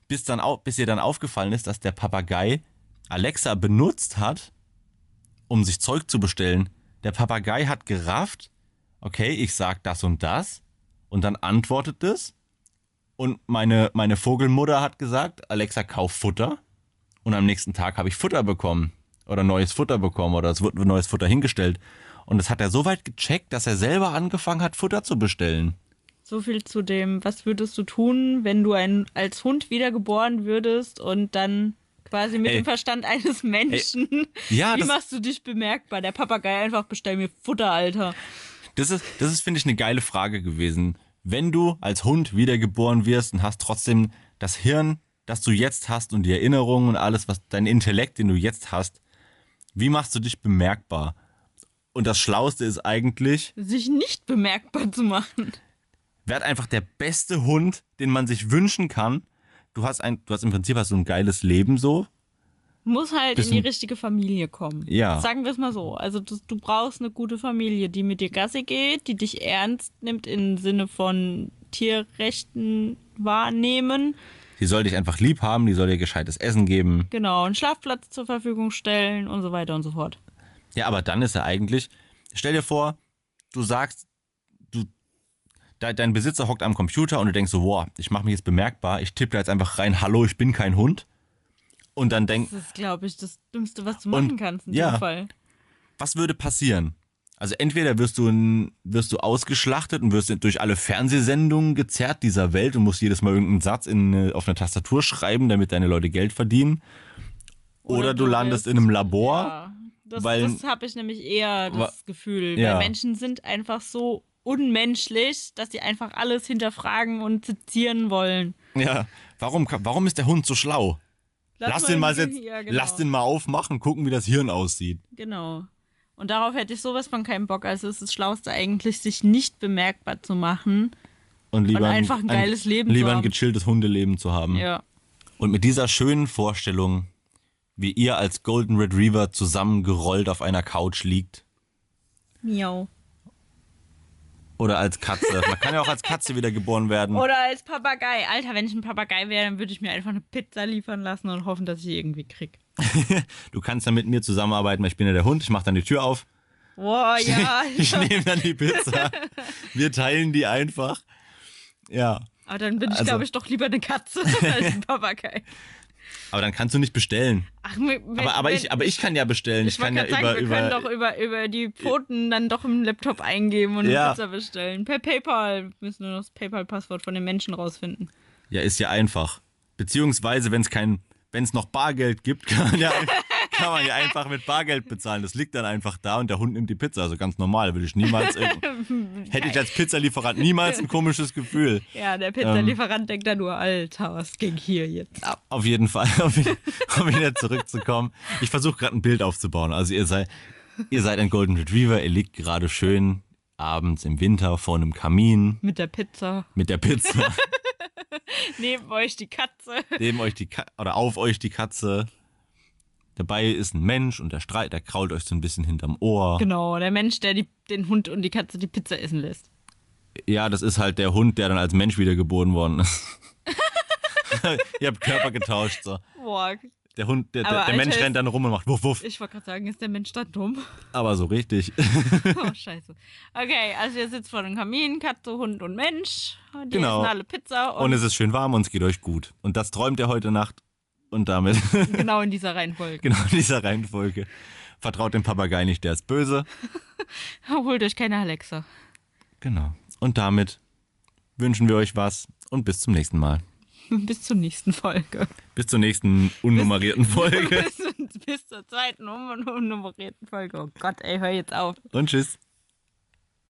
bis dann bis ihr dann aufgefallen ist, dass der Papagei Alexa benutzt hat, um sich Zeug zu bestellen. Der Papagei hat gerafft, okay, ich sag das und das und dann antwortet es und meine meine Vogelmutter hat gesagt, Alexa kauf Futter und am nächsten Tag habe ich Futter bekommen oder neues Futter bekommen oder es wurde neues Futter hingestellt und das hat er so weit gecheckt, dass er selber angefangen hat Futter zu bestellen. So viel zu dem, was würdest du tun, wenn du ein, als Hund wiedergeboren würdest und dann quasi mit Ey. dem Verstand eines Menschen. Ja, Wie machst du dich bemerkbar? Der Papagei einfach bestell mir Futter, Alter. Das ist, das ist, finde ich, eine geile Frage gewesen. Wenn du als Hund wiedergeboren wirst und hast trotzdem das Hirn, das du jetzt hast und die Erinnerungen und alles, was dein Intellekt, den du jetzt hast, wie machst du dich bemerkbar? Und das Schlauste ist eigentlich, Sich nicht bemerkbar zu machen. werd einfach der beste Hund, den man sich wünschen kann. Du hast ein, du hast im Prinzip hast du ein geiles Leben so. Muss halt in die Bisschen- richtige Familie kommen. Ja. Sagen wir es mal so. Also du, du brauchst eine gute Familie, die mit dir Gassi geht, die dich ernst nimmt im Sinne von Tierrechten wahrnehmen. Die soll dich einfach lieb haben, die soll dir gescheites Essen geben. Genau, einen Schlafplatz zur Verfügung stellen und so weiter und so fort. Ja, aber dann ist er eigentlich, stell dir vor, du sagst, dein Besitzer hockt am Computer und du denkst so, wow, ich mache mich jetzt bemerkbar, ich tippe da jetzt einfach rein, hallo, ich bin kein Hund. Und dann denk, Das ist, glaube ich, das Dümmste, was du machen Und- kannst in ja. dem Fall. was würde passieren? Also entweder wirst du, wirst du ausgeschlachtet und wirst durch alle Fernsehsendungen gezerrt dieser Welt und musst jedes Mal irgendeinen Satz in, auf eine Tastatur schreiben, damit deine Leute Geld verdienen. Oder, du landest in einem Labor. Ja, das, das habe ich nämlich eher das Gefühl. Ja. Weil Menschen sind einfach so unmenschlich, dass sie einfach alles hinterfragen und sezieren wollen. Ja. Warum, warum ist der Hund so schlau? Lass, den mal jetzt, ja, genau. lass den mal aufmachen, gucken, wie das Hirn aussieht. Genau. Und darauf hätte ich sowas von keinen Bock. Also es ist das Schlauste eigentlich, sich nicht bemerkbar zu machen. Und lieber Und einfach ein geiles Leben zu lieber ein haben. gechilltes Hundeleben zu haben. Ja. Und mit dieser schönen Vorstellung, wie ihr als Golden Retriever zusammengerollt auf einer Couch liegt. Miau. Oder als Katze. Man kann ja auch als Katze wieder geboren werden. Oder als Papagei. Alter, wenn ich ein Papagei wäre, dann würde ich mir einfach eine Pizza liefern lassen und hoffen, dass ich sie irgendwie krieg. Du kannst dann mit mir zusammenarbeiten, weil ich bin ja der Hund. Ich mache dann die Tür auf. Boah, ja. Ich nehme dann die Pizza. Wir teilen die einfach. Ja. Aber dann bin ich, Also- glaube ich, doch lieber eine Katze als ein Papagei. Aber dann kannst du nicht bestellen. Ach, wenn, Aber, aber, ich, aber ich kann ja bestellen. Ich, Ich kann ja sagen, über, wir können über, doch über, über die Pfoten dann doch im Laptop eingeben und Ja. Pizza bestellen. Per PayPal. Wir müssen nur noch das PayPal-Passwort von den Menschen rausfinden. Ja, ist ja einfach. Beziehungsweise, wenn es kein, wenn es noch Bargeld gibt, kann man, ja, kann man ja einfach mit Bargeld bezahlen. Das liegt dann einfach da und der Hund nimmt die Pizza. Also ganz normal. Würde ich niemals, hätte ich als Pizzalieferant niemals ein komisches Gefühl. Ja, der Ähm. Pizzalieferant denkt da nur, Alter, was ging hier jetzt ab? Auf jeden Fall, um wieder- zurückzukommen. Ich versuche gerade ein Bild aufzubauen. Also ihr seid, ihr seid ein Golden Retriever. Ihr liegt gerade schön abends im Winter vor einem Kamin Mit der Pizza. mit der Pizza. Neben euch die Katze. neben euch die Ka oder auf euch die Katze. Dabei ist ein Mensch und der Streit, der krault euch so ein bisschen hinterm Ohr. Genau, der Mensch, der die, den Hund und die Katze die Pizza essen lässt. Ja, das ist halt der Hund, der dann als Mensch wiedergeboren worden ist. Ihr habt Körper getauscht. So. Boah, Der Hund, der, der, der Mensch rennt dann rum und macht wuff wuff. ich wollte gerade sagen, ist der Mensch da dumm? Aber so richtig. Oh, scheiße. Okay, also ihr sitzt vor dem Kamin, Katze, Hund und Mensch. Die Genau. essen alle Pizza und, Und es ist schön warm und es geht euch gut. Und das träumt ihr heute Nacht. Und damit, genau in dieser Reihenfolge. genau in dieser Reihenfolge, vertraut dem Papagei nicht, der ist böse. Holt euch keine Alexa. Genau. Und damit wünschen wir euch was und bis zum nächsten Mal. Bis zur nächsten Folge. Bis zur nächsten unnummerierten Folge. bis, bis zur zweiten un- unnummerierten Folge. Oh Gott, ey, hör jetzt auf. Und tschüss.